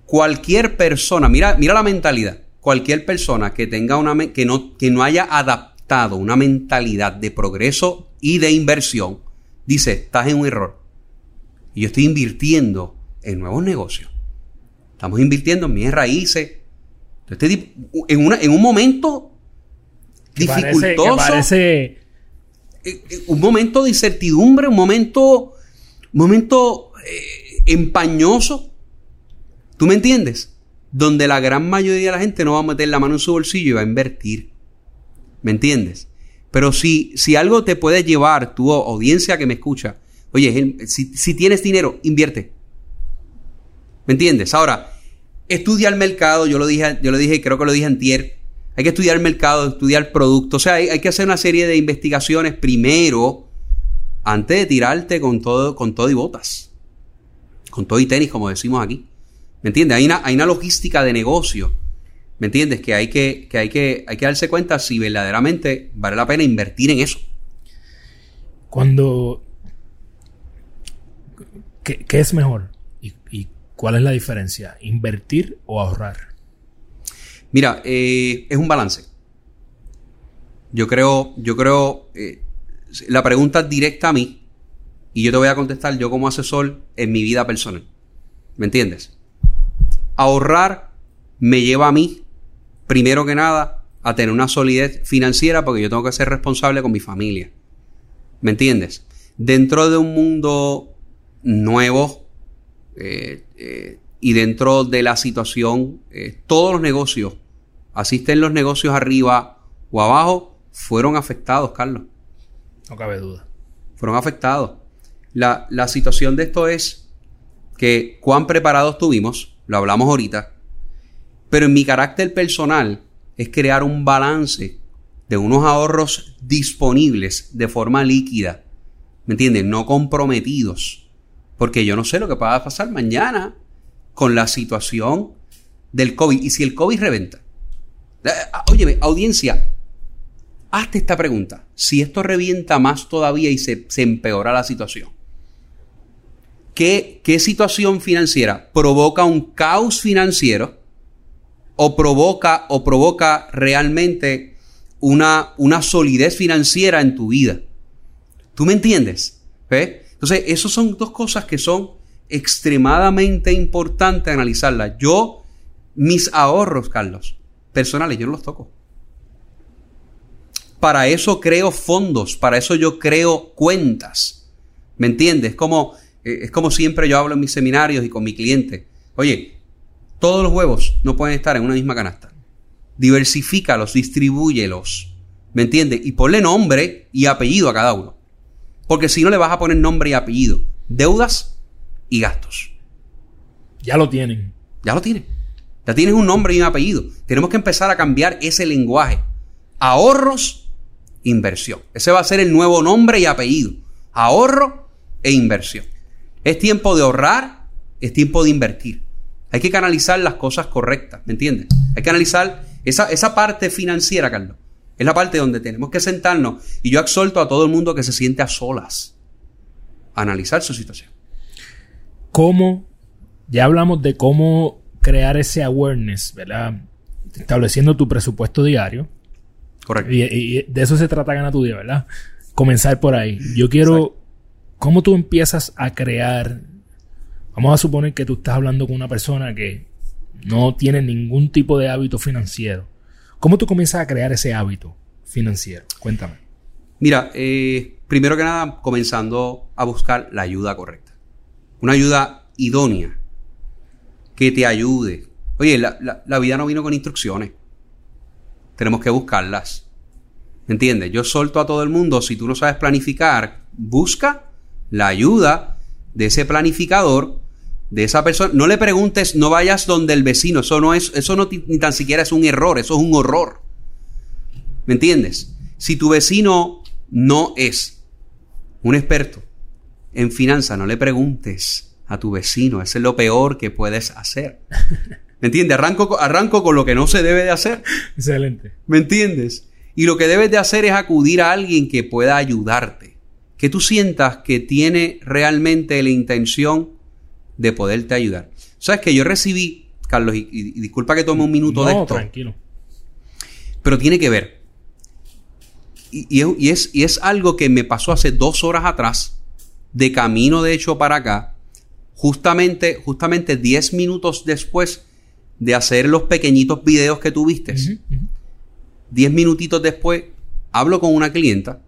Cualquier persona, mira, mira la mentalidad. Cualquier persona que tenga una que no, que no haya adaptado una mentalidad de progreso y de inversión, dice, estás en un error. Y yo estoy invirtiendo en nuevos negocios. Estamos invirtiendo en mis raíces. En, una, en un momento parece- dificultoso parece eh, eh, un momento de incertidumbre, un momento, un momento eh, empañoso. ¿Tú me entiendes? Donde la gran mayoría de la gente no va a meter la mano en su bolsillo y va a invertir. ¿Me entiendes? Pero si, si algo te puede llevar, tu audiencia que me escucha, oye, si, si tienes dinero, invierte. ¿Me entiendes? Ahora, estudia el mercado, yo lo dije, yo lo dije, creo que lo dije antier. Hay que estudiar el mercado, estudiar productos. O sea, hay, hay que hacer una serie de investigaciones primero antes de tirarte con todo, con todo y botas. Con todo y tenis, como decimos aquí. ¿Me entiendes? Hay una, hay una logística de negocio. ¿Me entiendes? Que hay que, que hay que, hay que darse cuenta si verdaderamente vale la pena invertir en eso. cuando... ¿Qué, qué es mejor? ¿Y, y cuál es la diferencia? ¿Invertir o ahorrar? Mira, eh, es un balance. Yo creo, yo creo, eh, la pregunta directa a mí, y yo te voy a contestar yo como asesor en mi vida personal. ¿Me entiendes? Ahorrar me lleva a mí, primero que nada, a tener una solidez financiera porque yo tengo que ser responsable con mi familia. ¿Me entiendes? Dentro de un mundo nuevo eh, eh, y dentro de la situación, eh, todos los negocios, asisten los negocios arriba o abajo, fueron afectados, Carlos. No cabe duda. Fueron afectados. La, la situación de esto es que cuán preparados tuvimos, lo hablamos ahorita, pero en mi carácter personal es crear un balance de unos ahorros disponibles de forma líquida, ¿me entiendes? No comprometidos, porque yo no sé lo que va a pasar mañana con la situación del COVID y si el COVID reventa. Óyeme, eh, audiencia, hazte esta pregunta. Si esto revienta más todavía y se, empeora la situación, ¿qué, ¿qué situación financiera provoca un caos financiero o provoca, o provoca realmente una, una solidez financiera en tu vida? ¿Tú me entiendes? Entonces, esas son dos cosas que son extremadamente importantes analizarlas. Yo, mis ahorros, Carlos, personales, yo no los toco. Para eso creo fondos, para eso yo creo cuentas. ¿Me entiendes? Como, eh, es como siempre yo hablo en mis seminarios y con mi cliente. Oye, todos los huevos no pueden estar en una misma canasta. Diversifícalos, distribúyelos. ¿Me entiendes? Y ponle nombre y apellido a cada uno. Porque si no le vas a poner nombre y apellido, deudas y gastos. Ya lo tienen. Ya lo tienen. Ya tienes un nombre y un apellido. Tenemos que empezar a cambiar ese lenguaje. Ahorros, inversión. Ese va a ser el nuevo nombre y apellido. Ahorro e inversión. Es tiempo de ahorrar, es tiempo de invertir. Hay que canalizar las cosas correctas, ¿me entiendes? Hay que analizar esa, esa parte financiera, Carlos. Es la parte donde tenemos que sentarnos. Y yo exhorto a todo el mundo que se siente a solas. A analizar su situación. ¿Cómo? Ya hablamos de cómo crear ese awareness, ¿verdad? Estableciendo tu presupuesto diario. Correcto. Y, de eso se trata Gana tu Día, ¿verdad? Comenzar por ahí. Yo quiero... ¿Cómo tú empiezas a crear? Vamos a suponer que tú estás hablando con una persona que no tiene ningún tipo de hábito financiero. ¿Cómo tú comienzas a crear ese hábito financiero? Cuéntame. Mira, eh, primero que nada, comenzando a buscar la ayuda correcta. Una ayuda idónea que te ayude. Oye, la, vida no vino con instrucciones. Tenemos que buscarlas. ¿Me entiendes? Yo solto a todo el mundo, si tú no sabes planificar, busca la ayuda de ese planificador, de esa persona. No le preguntes, no vayas donde el vecino. Eso no es, eso no ni tan siquiera es un error, eso es un horror. ¿Me entiendes? Si tu vecino no es un experto en finanzas, no le preguntes a tu vecino. Eso es lo peor que puedes hacer. ¿Me entiendes? Arranco, arranco con lo que no se debe de hacer. Excelente. ¿Me entiendes? Y lo que debes de hacer es acudir a alguien que pueda ayudarte. Que tú sientas que tiene realmente la intención de poderte ayudar. Sabes que yo recibí, Carlos, y, disculpa que tome un minuto de esto. tranquilo. Pero tiene que ver. Y, es, y es algo que me pasó hace dos horas atrás, de camino de hecho para acá, justamente, justamente 10 minutos después de hacer los pequeñitos videos que tuviste. 10 minutitos después, hablo con una clienta.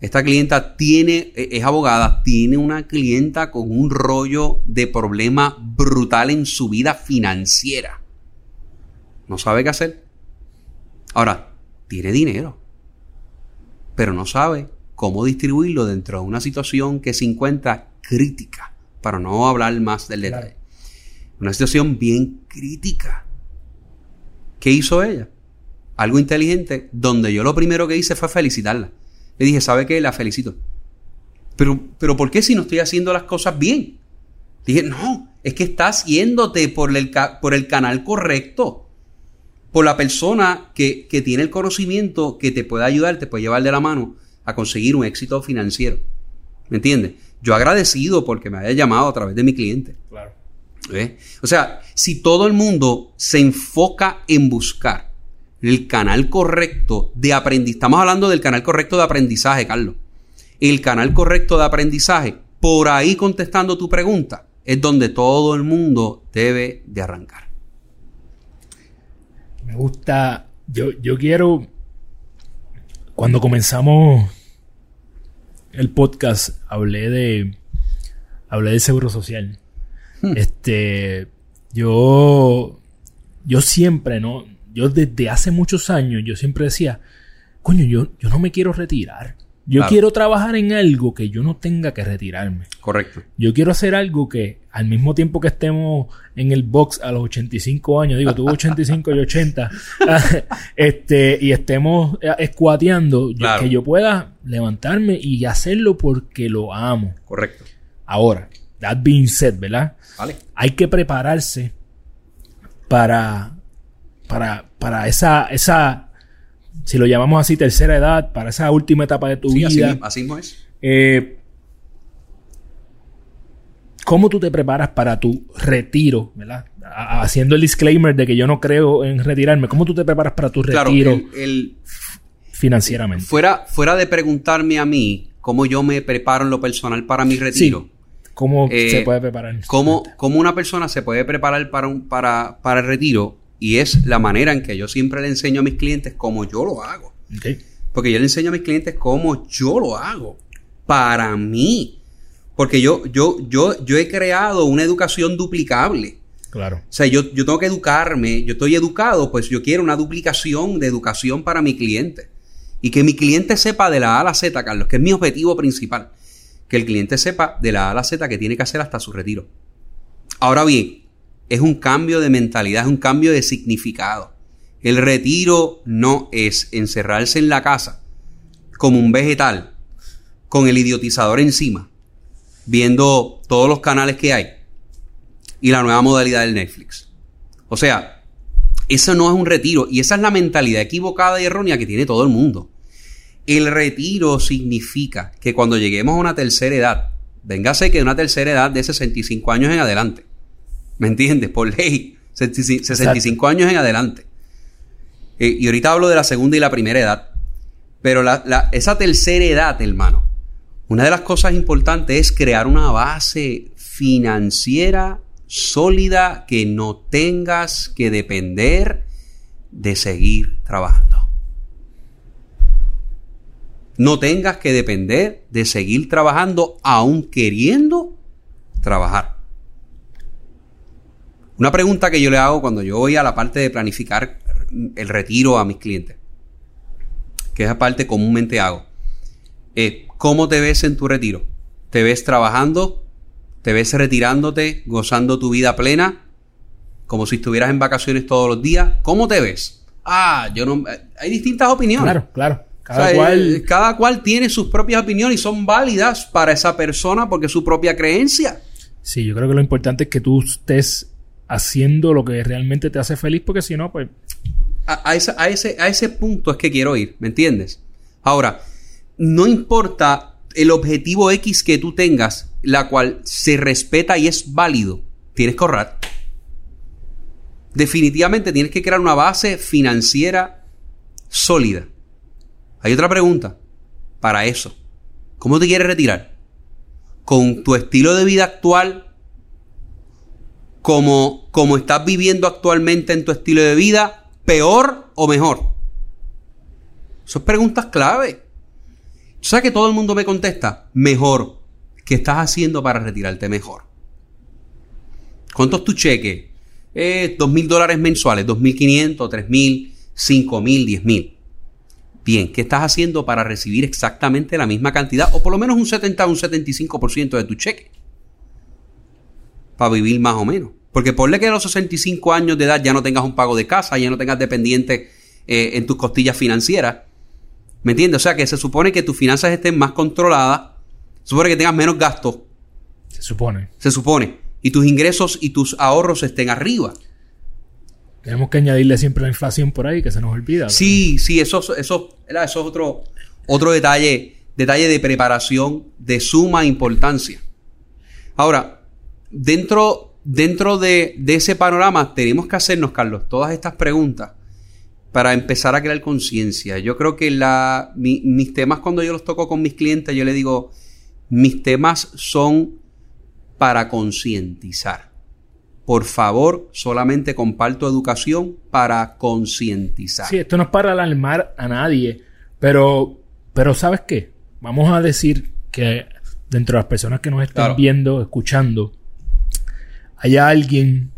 Esta clienta tiene, e, es abogada, tiene una clienta con un rollo de problema brutal en su vida financiera. No sabe qué hacer. Ahora, tiene dinero, pero no sabe cómo distribuirlo dentro de una situación que se encuentra crítica para no hablar más del detalle. Una situación bien crítica. ¿Qué hizo ella? Algo inteligente, donde yo lo primero que hice fue felicitarla. Le dije, ¿sabe qué? La felicito. Pero, pero ¿por qué si no estoy haciendo las cosas bien? Dije, no, es que estás yéndote por el, por el canal correcto. Por la persona que, que tiene el conocimiento que te puede ayudar, te puede llevar de la mano a conseguir un éxito financiero. ¿Me entiendes? Yo agradecido porque me haya llamado a través de mi cliente. Claro. O sea, si todo el mundo se enfoca en buscar el canal correcto de aprendizaje, estamos hablando del canal correcto de aprendizaje, Carlos. El canal correcto de aprendizaje, por ahí contestando tu pregunta, es donde todo el mundo debe de arrancar. Me gusta, yo, yo quiero, cuando comenzamos el podcast, hablé de, hablé del seguro social. Hmm. Este, yo, yo siempre, ¿no? Yo desde hace muchos años, yo siempre decía, coño, yo, yo no me quiero retirar. Yo Claro. quiero trabajar en algo que yo no tenga que retirarme. Correcto. Yo quiero hacer algo que al mismo tiempo que estemos en el box a los 85 años, digo, tuve 85 y 80, este, y estemos eh, escuateando, Claro. que yo pueda levantarme y hacerlo porque lo amo. Correcto. Ahora, that being said, ¿verdad? ¿Vale? Hay que prepararse para, para, para esa, esa, si lo llamamos así, tercera edad, para esa última etapa de tu Sí, así, vida. mismo- así mismo es. Eh, ¿Cómo tú te preparas para tu retiro? ¿verdad? Haciendo el disclaimer de que yo no creo en retirarme. ¿Cómo tú te preparas para tu Claro, retiro el- el, financieramente? Fuera, fuera de preguntarme a mí cómo yo me preparo en lo personal para mi retiro, ¿Cómo Eh, se puede preparar? cómo, cómo una persona se puede preparar para, un, para, para el retiro, y es la manera en que yo siempre le enseño a mis clientes cómo yo lo hago. Porque yo le enseño a mis clientes cómo yo lo hago. Para mí. Porque yo, yo, yo, yo he creado una educación duplicable. Claro. O sea, yo, yo tengo que educarme, yo estoy educado, pues yo quiero una duplicación de educación para mi cliente. Y que mi cliente sepa de la A a la Z, Carlos, que es mi objetivo principal. Que el cliente sepa de la A a la Z que tiene que hacer hasta su retiro. Ahora bien, es un cambio de mentalidad, es un cambio de significado. El retiro no es encerrarse en la casa como un vegetal con el idiotizador encima, viendo todos los canales que hay y la nueva modalidad del Netflix. O sea, eso no es un retiro y esa es la mentalidad equivocada y errónea que tiene todo el mundo. El retiro significa que cuando lleguemos a una tercera edad, véngase que una tercera edad de 65 años en adelante, ¿me entiendes? Por ley, 65 65 años en adelante. Eh, y ahorita hablo de la segunda y la primera edad. Pero la- la- esa tercera edad, hermano, una de las cosas importantes es crear una base financiera sólida que no tengas que depender de seguir trabajando. No tengas que depender de seguir trabajando aún queriendo trabajar. Una pregunta que yo le hago cuando yo voy a la parte de planificar el retiro a mis clientes, que es la parte comúnmente hago, es ¿cómo te ves en tu retiro? ¿Te ves trabajando? ¿Te ves retirándote, gozando tu vida plena? Como si estuvieras en vacaciones todos los días. ¿Cómo te ves? Ah, yo no... Hay distintas opiniones. Claro, claro. Cada O sea, cual. eh, cada cual tiene sus propias opiniones y son válidas para esa persona porque es su propia creencia. Sí, yo creo que lo importante es que tú estés haciendo lo que realmente te hace feliz, porque si no, pues. A, ese, a, ese, a ese punto es que quiero ir, ¿me entiendes? Ahora, no importa el objetivo X que tú tengas, la cual se respeta y es válido, tienes que ahorrar. Definitivamente tienes que crear una base financiera sólida. Hay otra pregunta para eso. ¿Cómo te quieres retirar? ¿Con tu estilo de vida actual? ¿Como, como estás viviendo actualmente en tu estilo de vida? ¿Peor o mejor? Son preguntas clave. ¿Sabes que todo el mundo me contesta? Mejor. ¿Qué estás haciendo para retirarte mejor? ¿Cuánto es tu cheque? Eh, dos mil dólares mensuales, dos mil quinientos, tres mil, cinco mil, diez mil. Bien, ¿qué estás haciendo para recibir exactamente la misma cantidad o por lo menos un 70 o un 75% de tu cheque? Para vivir más o menos. Porque ponle que a los 65 años de edad ya no tengas un pago de casa, ya no tengas dependiente eh, en tus costillas financieras. ¿Me entiendes? O sea que se supone que tus finanzas estén más controladas, se supone que tengas menos gastos, Se supone. se supone, y tus ingresos y tus ahorros estén arriba. Tenemos que añadirle siempre la inflación por ahí, que se nos olvida. Sí, sí, eso, eso, eso es otro, otro detalle, detalle de preparación de suma importancia. Ahora, dentro, dentro de, de ese panorama tenemos que hacernos, Carlos, todas estas preguntas para empezar a crear conciencia. Yo creo que la, mi- mis temas cuando yo los toco con mis clientes, yo les digo, Mis temas son para concientizar. Por favor, solamente comparto educación para concientizar. Sí, esto no es para alarmar a nadie, pero, pero ¿sabes qué? Vamos a decir que dentro de las personas que nos están Claro. viendo, escuchando, haya alguien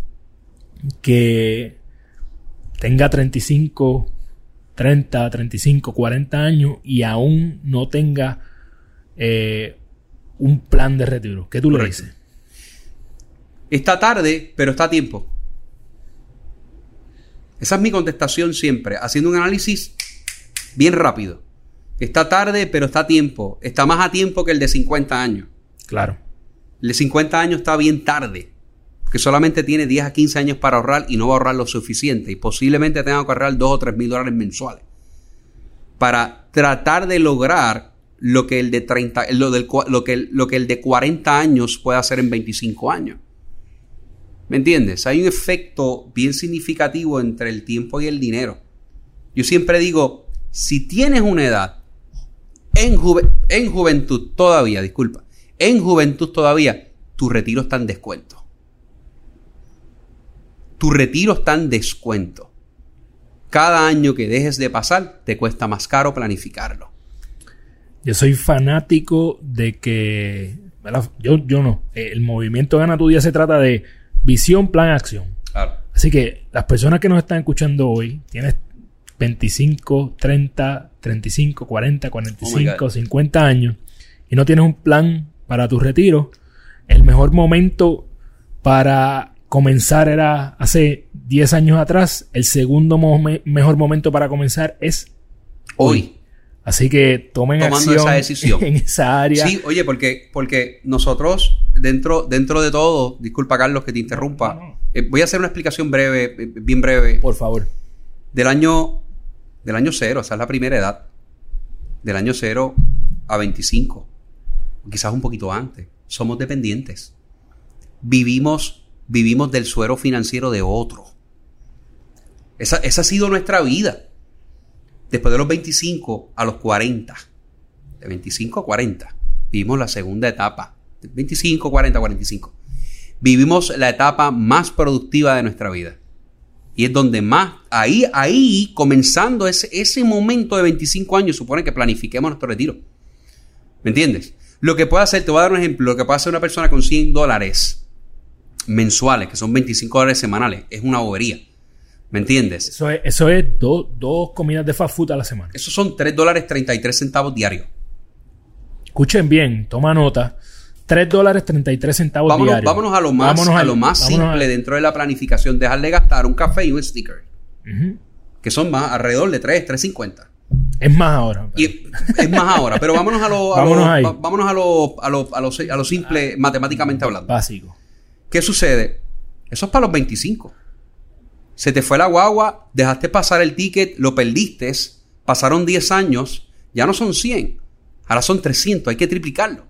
que tenga 35, 30, 35, 40 años y aún no tenga eh, un plan de retiro. ¿Qué tú le dices? Está tarde, pero está a tiempo. Esa es mi contestación siempre, haciendo un análisis bien rápido. Está tarde, pero está a tiempo. Está más a tiempo que el de 50 años. Claro. El de 50 años está bien tarde. Que solamente tiene 10 a 15 años para ahorrar y no va a ahorrar lo suficiente. Y posiblemente tenga que ahorrar 2 o 3 mil dólares mensuales. Para tratar de lograr lo que el de 30, lo, del, lo, que, lo que el de 40 años puede hacer en 25 años. ¿Me entiendes? Hay un efecto bien significativo entre el tiempo y el dinero. Yo siempre digo, si tienes una edad en, juve- en juventud todavía, disculpa, en juventud todavía, tu retiro está en descuento. Tu retiro está en descuento. Cada año que dejes de pasar, te cuesta más caro planificarlo. Yo soy fanático de que. ¿verdad? Yo, yo no. El movimiento Gana tu Día se trata de visión, plan, acción. Claro. Así que las personas que nos están escuchando hoy, tienes 25, 30, 35, 40, Oh my 45, God. 50 años y no tienes un plan para tu retiro, el mejor momento para comenzar era hace 10 años atrás. El segundo mo- mejor momento para comenzar es Hoy. Así que tomen Tomando acción esa decisión. en esa área. Sí, oye, porque, porque nosotros, dentro, dentro de todo, disculpa Carlos que te interrumpa, No, no. eh, voy a hacer una explicación breve, eh, bien breve, Por favor. del año, del año cero, esa es la primera edad, del año cero a 25, quizás un poquito antes, somos dependientes. Vivimos, vivimos del suero financiero de otro. Esa, esa ha sido nuestra vida. Después de los 25 a los 40, de 25 a 40, vivimos la segunda etapa, de 25, 40, 45. Vivimos la etapa más productiva de nuestra vida. Y es donde más, ahí, ahí, comenzando ese, ese momento de 25 años, supone que planifiquemos nuestro retiro. ¿Me entiendes? Lo que puede hacer, te voy a dar un ejemplo, lo que puede hacer una persona con 100 dólares mensuales, que son 25 dólares semanales, es una bobería. ¿Me entiendes? Eso es, eso es do- dos comidas de fast food a la semana. Esos son 3 dólares 33 centavos diarios. Escuchen bien, toma nota. 3 dólares 33 centavos Vámonos, diarios. vámonos a lo más, Vámonos a lo más simple dentro de la planificación. Dejar de gastar un café y un sticker, que son más alrededor de 3, 3.50. Es más ahora. Y es más ahora, pero vámonos a lo, a lo- vámonos a lo, a lo, a lo, a lo simple matemáticamente hablando. Básico. ¿Qué sucede? Eso es para los 25. Se te fue la guagua, dejaste pasar el ticket, lo perdiste, pasaron 10 años, ya no son 100, ahora son 300, hay que triplicarlo.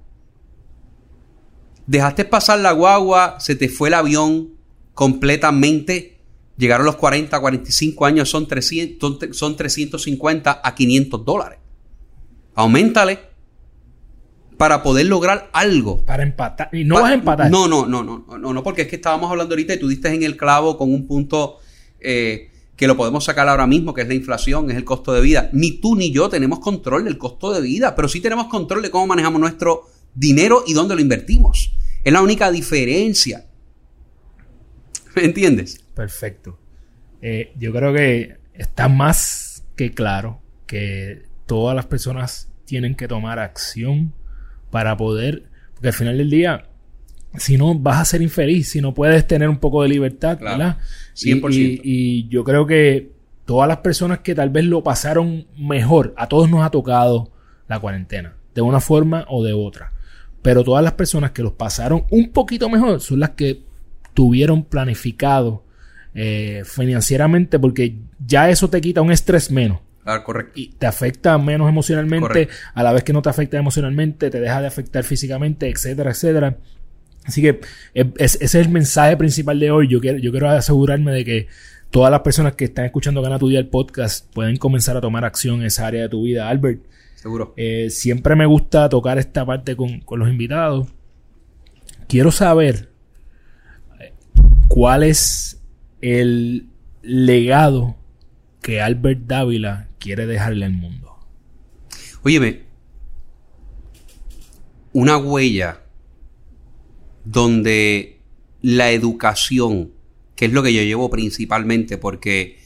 Dejaste pasar la guagua, se te fue el avión completamente, llegaron los 40, 45 años, son, 300, son- son 350 a 500 dólares. Aumentale para poder lograr algo. Para empatar. Y no Pa- vas a empatar. No, no, no, no, no, no, porque es que estábamos hablando ahorita y tú diste en el clavo con un punto eh, que lo podemos sacar ahora mismo, que es la inflación, es el costo de vida. Ni tú ni yo tenemos control del costo de vida, pero sí tenemos control de cómo manejamos nuestro dinero y dónde lo invertimos. Es la única diferencia. ¿Me entiendes? Perfecto. Eh, yo creo que está más que claro que todas las personas tienen que tomar acción para poder, porque al final del día, si no vas a ser infeliz, si no puedes tener un poco de libertad, Claro. ¿verdad? Y- 100%. Y, y yo creo que todas las personas que tal vez lo pasaron mejor, a todos nos ha tocado la cuarentena, de una forma o de otra. Pero todas las personas que los pasaron un poquito mejor son las que tuvieron planificado eh, financieramente, porque ya eso te quita un estrés menos Ah, correcto. y te afecta menos emocionalmente, Correcto. a la vez que no te afecta emocionalmente, te deja de afectar físicamente, etcétera, etcétera. Así que es- ese es el mensaje principal de hoy. Yo quiero, yo quiero asegurarme de que todas las personas que están escuchando Gana tu Día el podcast pueden comenzar a tomar acción en esa área de tu vida. Albert, Seguro. eh, siempre me gusta tocar esta parte con, con los invitados. Quiero saber cuál es el legado que Albert Dávila quiere dejarle al mundo. Óyeme, una huella donde la educación, que es lo que yo llevo principalmente, porque,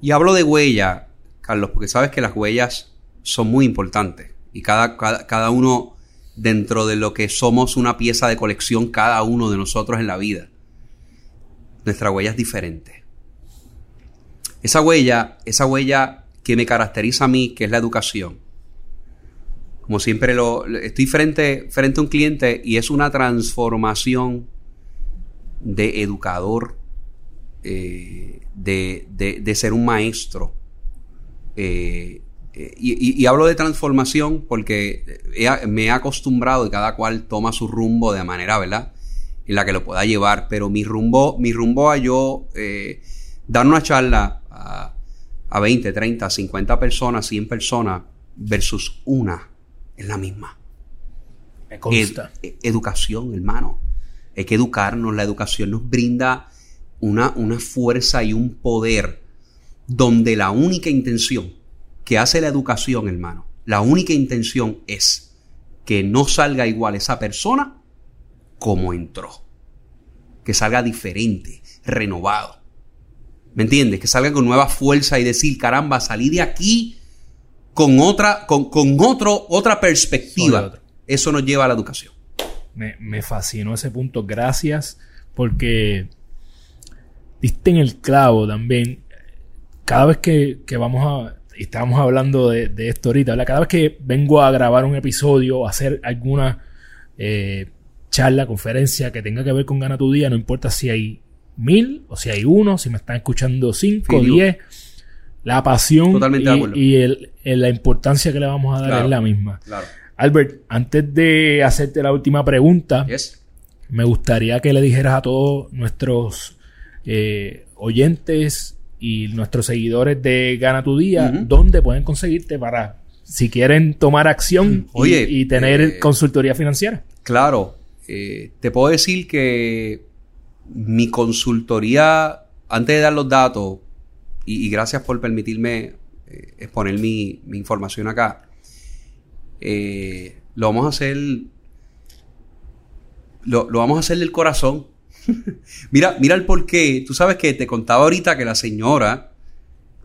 y hablo de huella, Carlos, porque sabes que las huellas son muy importantes y cada, cada, cada uno dentro de lo que somos una pieza de colección, cada uno de nosotros en la vida. Nuestra huella es diferente. Esa huella, esa huella que me caracteriza a mí, que es la educación. Como siempre lo estoy frente, frente a un cliente y es una transformación de educador, eh, de, de, de, ser un maestro. Eh, y, y, hablo de transformación porque me he acostumbrado y cada cual toma su rumbo de manera, ¿verdad? En la que lo pueda llevar. Pero mi rumbo, mi rumbo a yo eh, dar una charla a, a 20, 30, 50 personas, 100 personas versus una es la misma. Me consta. Ed, educación, hermano. Hay que educarnos. La educación nos brinda una, una fuerza y un poder donde la única intención que hace la educación, hermano, la única intención es que no salga igual esa persona como entró. Que salga diferente, renovado. ¿Me entiendes? Que salga con nueva fuerza y decir, caramba, salí de aquí con otra, con, con otro, otra perspectiva. Eso nos lleva a la educación. Me, me, fascinó ese punto. Gracias. Porque diste en el clavo también. Cada vez que, que vamos a. Estábamos hablando de, de, esto ahorita. ¿verdad? Cada vez que vengo a grabar un episodio o hacer alguna eh, charla, conferencia que tenga que ver con Gana tu Día, no importa si hay mil o si hay uno, si me están escuchando cinco, diez la pasión y, y el, el, la importancia que le vamos a dar claro, es la misma. Claro. Albert, antes de hacerte la última pregunta, yes. me gustaría que le dijeras a todos nuestros eh, oyentes y nuestros seguidores de Gana tu Día uh -huh. dónde pueden conseguirte para, si quieren tomar acción Oye, y, y, tener eh, consultoría financiera. Claro, eh, te puedo decir que mi consultoría, antes de dar los datos, y, gracias por permitirme eh, exponer mi, información acá. Eh, lo vamos a hacer. Lo, lo, vamos a hacer del corazón. mira, mira el porqué. Tú sabes que te contaba ahorita que la señora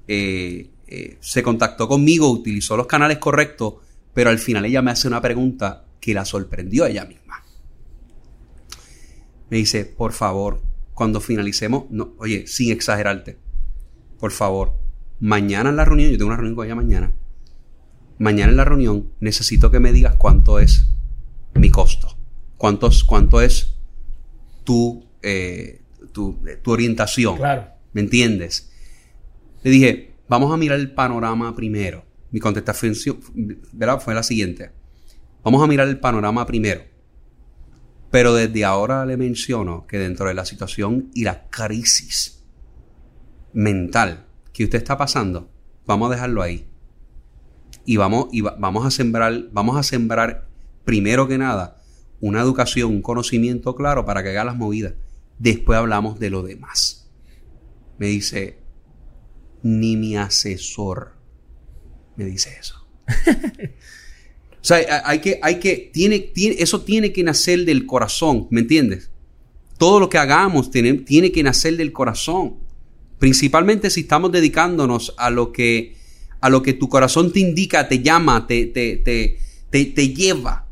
eh, se contactó conmigo, utilizó los canales correctos, pero al final ella me hace una pregunta que la sorprendió a ella misma. Me dice, por favor, cuando finalicemos, no, oye, sin exagerarte, por favor, mañana en la reunión, yo tengo una reunión con ella mañana, mañana en la reunión necesito que me digas cuánto es mi costo, cuánto, cuánto es tu, eh, tu, tu, orientación. Claro. ¿Me entiendes? Le dije, vamos a mirar el panorama primero. Mi contestación ¿verdad? fue la siguiente. Vamos a mirar el panorama primero. Pero desde ahora le menciono que dentro de la situación y la crisis mental que usted está pasando, vamos a dejarlo ahí. Y vamos, vamos a sembrar, vamos a sembrar primero que nada una educación, un conocimiento claro para que haga las movidas. Después hablamos de lo demás. Me dice, ni mi asesor me dice eso. o sea, hay que, hay que, tiene, tiene, eso tiene que nacer del corazón, ¿me entiendes? Todo lo que hagamos tiene, tiene que nacer del corazón. Principalmente si estamos dedicándonos a lo que, a lo que tu corazón te indica, te llama, te, te, te, te, lleva.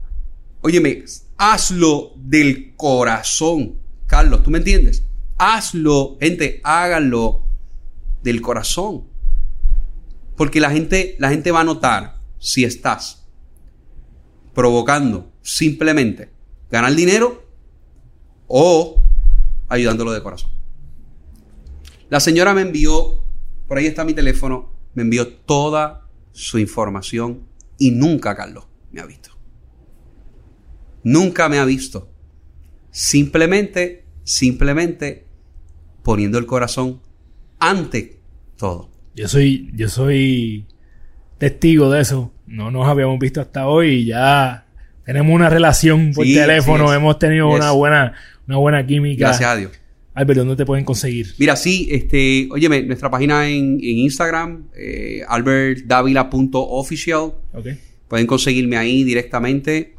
Óyeme, hazlo del corazón. Carlos, ¿tú me entiendes? Hazlo, gente, háganlo del corazón. Porque la gente, la gente va a notar si estás provocando simplemente ganar dinero o ayudándolo de corazón. La señora me envió, por ahí está mi teléfono, me envió toda su información y nunca, Carlos, me ha visto. Nunca me ha visto. Simplemente, simplemente poniendo el corazón ante todo. Yo soy, yo soy testigo de eso. No nos habíamos visto hasta hoy y ya tenemos una relación por Sí, teléfono, sí, hemos tenido Yes. una buena, una buena química. Gracias a Dios. Albert, ¿dónde te pueden conseguir? Mira, sí, este, óyeme, nuestra página en, en Instagram, eh, albertdavila.official. Ok. Pueden conseguirme ahí directamente.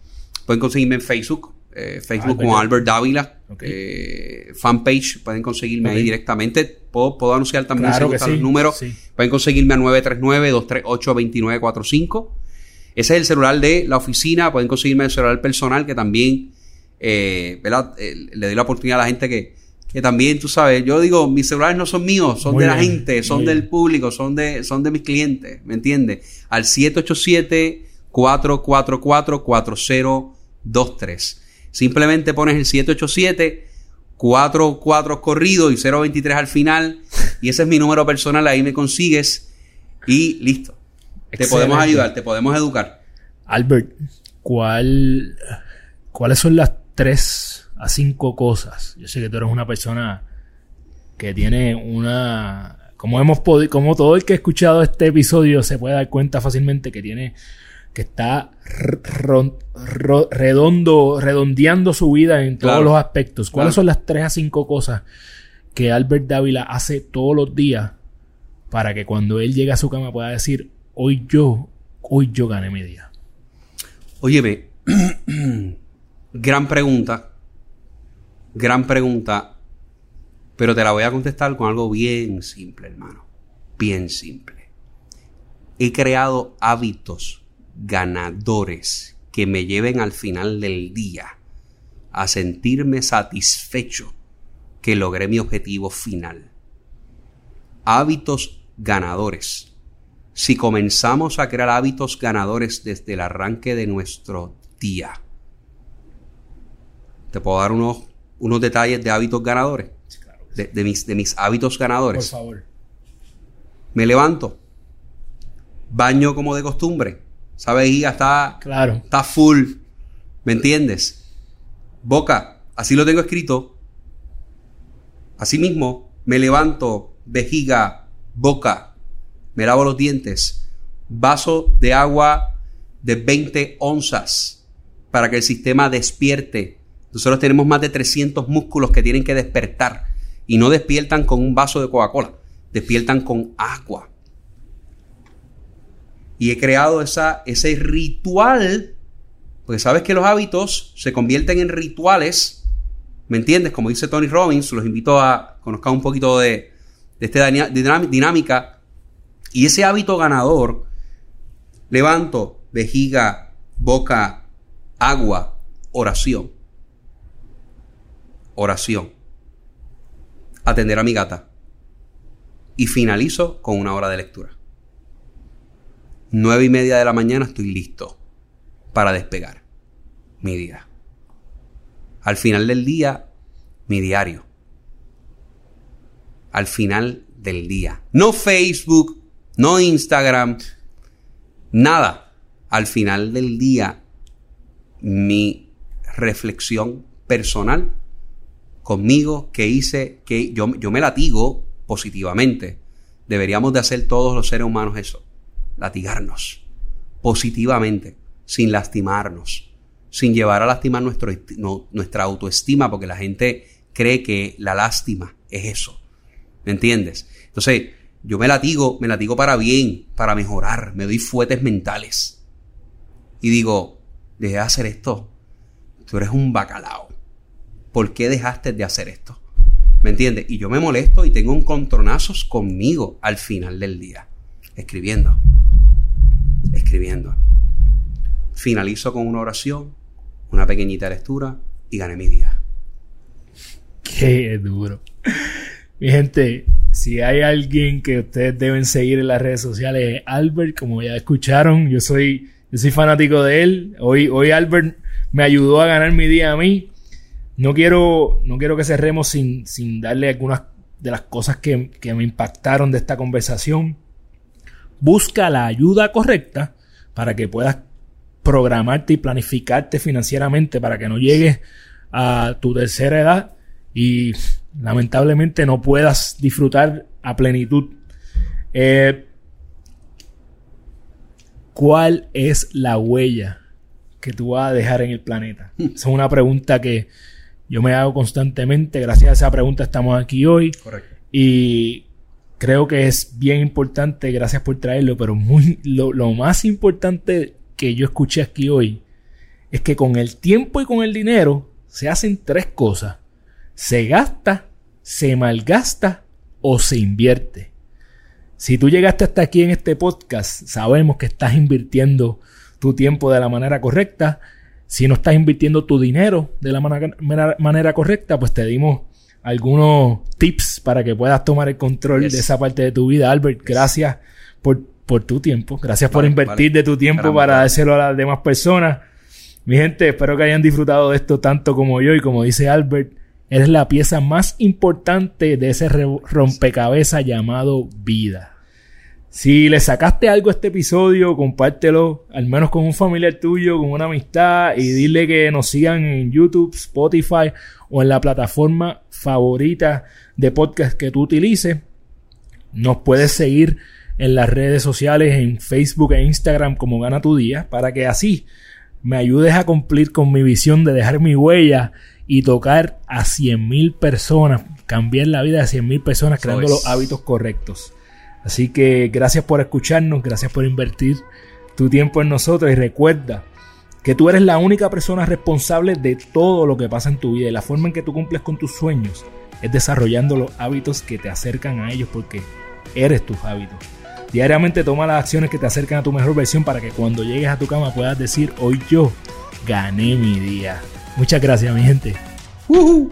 Pueden conseguirme en Facebook. Eh, Facebook Albert como Dávila. Albert Dávila. Ok. Eh, fanpage, pueden conseguirme ahí directamente. Puedo, puedo anunciar también Claro si gustan sí, los números. sí. Pueden conseguirme a 939-238-2945. Ese es el celular de la oficina. Pueden conseguirme el celular personal que también, eh. Eh, le doy la oportunidad a la gente que, que también, tú sabes, yo digo, mis celulares no son míos, son Muy de la gente, son del público, son de, son de mis clientes, ¿me entiendes? Al 787-444-4023. Simplemente pones el 787 4 4 corrido y 023 al final y ese es mi número personal, ahí me consigues y listo. Te podemos ayudar, te podemos educar. Albert, ¿cuál, ¿cuáles son las tres a cinco cosas? Yo sé que tú eres una persona que tiene una... Como hemos podido, como todo el que ha escuchado este episodio se puede dar cuenta fácilmente que tiene que está redondo, redondeando su vida en todos Claro. los aspectos. ¿Cuáles Claro. son las tres a cinco cosas que Albert Dávila hace todos los días para que cuando él llegue a su cama pueda decir, hoy yo, hoy yo gané mi día? Óyeme, gran pregunta, gran pregunta, pero te la voy a contestar con algo bien simple, hermano, bien simple. He creado hábitos ganadores que me lleven al final del día a sentirme satisfecho que logré mi objetivo final. Hábitos ganadores. Si comenzamos a crear hábitos ganadores desde el arranque de nuestro día, te puedo dar unos, unos detalles de hábitos ganadores, de, de mis, de mis hábitos Por ganadores. favor. Me levanto, baño como de costumbre, esa vejiga está Claro. está full. ¿Me entiendes? Boca, así lo tengo escrito. Así mismo, me levanto, vejiga, boca, me lavo los dientes, vaso de agua de 20 onzas para que el sistema despierte. Nosotros tenemos más de 300 músculos que tienen que despertar y no despiertan con un vaso de Coca-Cola, despiertan con agua y he creado esa, ese ritual, porque sabes que los hábitos se convierten en rituales, ¿me entiendes? Como dice Tony Robbins, los invito a conozcan un poquito de, de esta dinámica, y ese hábito ganador, levanto, vejiga, boca, agua, oración, oración, atender a mi gata, y finalizo con una hora de lectura. Nueve y media de la mañana estoy listo para despegar mi día. Al final del día, mi diario. Al final del día. No Facebook, no Instagram, nada. Al final del día, mi reflexión personal conmigo que hice, que yo, yo me latigo positivamente. Deberíamos de hacer todos los seres humanos eso latigarnos positivamente, sin lastimarnos, sin llevar a lastimar nuestra autoestima, porque la gente cree que la lástima es eso. ¿Me entiendes? Entonces, yo me latigo, me latigo para bien, para mejorar, me doy fuetes mentales. Y digo, dejé de hacer esto. Tú eres un bacalao. ¿Por qué dejaste de hacer esto? ¿Me entiendes? Y yo me molesto y tengo encontronazos conmigo al final del día. Escribiendo. Finalizo con una oración, una pequeñita lectura y gané mi día. Qué duro. Mi gente, si hay alguien que ustedes deben seguir en las redes sociales, es Albert, como ya escucharon, yo soy, yo soy fanático de él. Hoy, hoy Albert me ayudó a ganar mi día a mí. No quiero, no quiero que cerremos sin, sin darle algunas de las cosas que, que me impactaron de esta conversación. Busca la ayuda correcta para que puedas programarte y planificarte financieramente para que no llegues a tu tercera edad y lamentablemente no puedas disfrutar a plenitud. Eh, ¿Cuál es la huella que tú vas a dejar en el planeta? Esa es una pregunta que yo me hago constantemente. Gracias a esa pregunta estamos aquí hoy. Correcto. Y creo que es bien importante, gracias por traerlo, pero muy, lo, lo más importante que yo escuché aquí hoy es que con el tiempo y con el dinero se hacen tres cosas. Se gasta, se malgasta o se invierte. Si tú llegaste hasta aquí en este podcast, sabemos que estás invirtiendo tu tiempo de la manera correcta. Si no estás invirtiendo tu dinero de la manera, manera correcta, pues te dimos algunos tips para que puedas tomar el control Yes. de esa parte de tu vida. Albert, gracias por, por tu tiempo. Gracias por invertir vale. de tu tiempo Caramba, para dárselo a las demás personas. Mi gente, espero que hayan disfrutado de esto tanto como yo. Y como dice Albert, eres la pieza más importante de ese rompecabezas llamado vida. Si le sacaste algo a este episodio, compártelo al menos con un familiar tuyo, con una amistad y dile que nos sigan en YouTube, Spotify o en la plataforma favorita de podcast que tú utilices. Nos puedes seguir en las redes sociales, en Facebook e Instagram como Gana tu Día, para que así me ayudes a cumplir con mi visión de dejar mi huella y tocar a 100.000 personas, cambiar la vida de 100.000 personas creando los hábitos correctos. Así que gracias por escucharnos, gracias por invertir tu tiempo en nosotros y recuerda que tú eres la única persona responsable de todo lo que pasa en tu vida y la forma en que tú cumples con tus sueños es desarrollando los hábitos que te acercan a ellos porque eres tus hábitos. Diariamente toma las acciones que te acercan a tu mejor versión para que cuando llegues a tu cama puedas decir hoy yo gané mi día. Muchas gracias mi gente. Woohoo.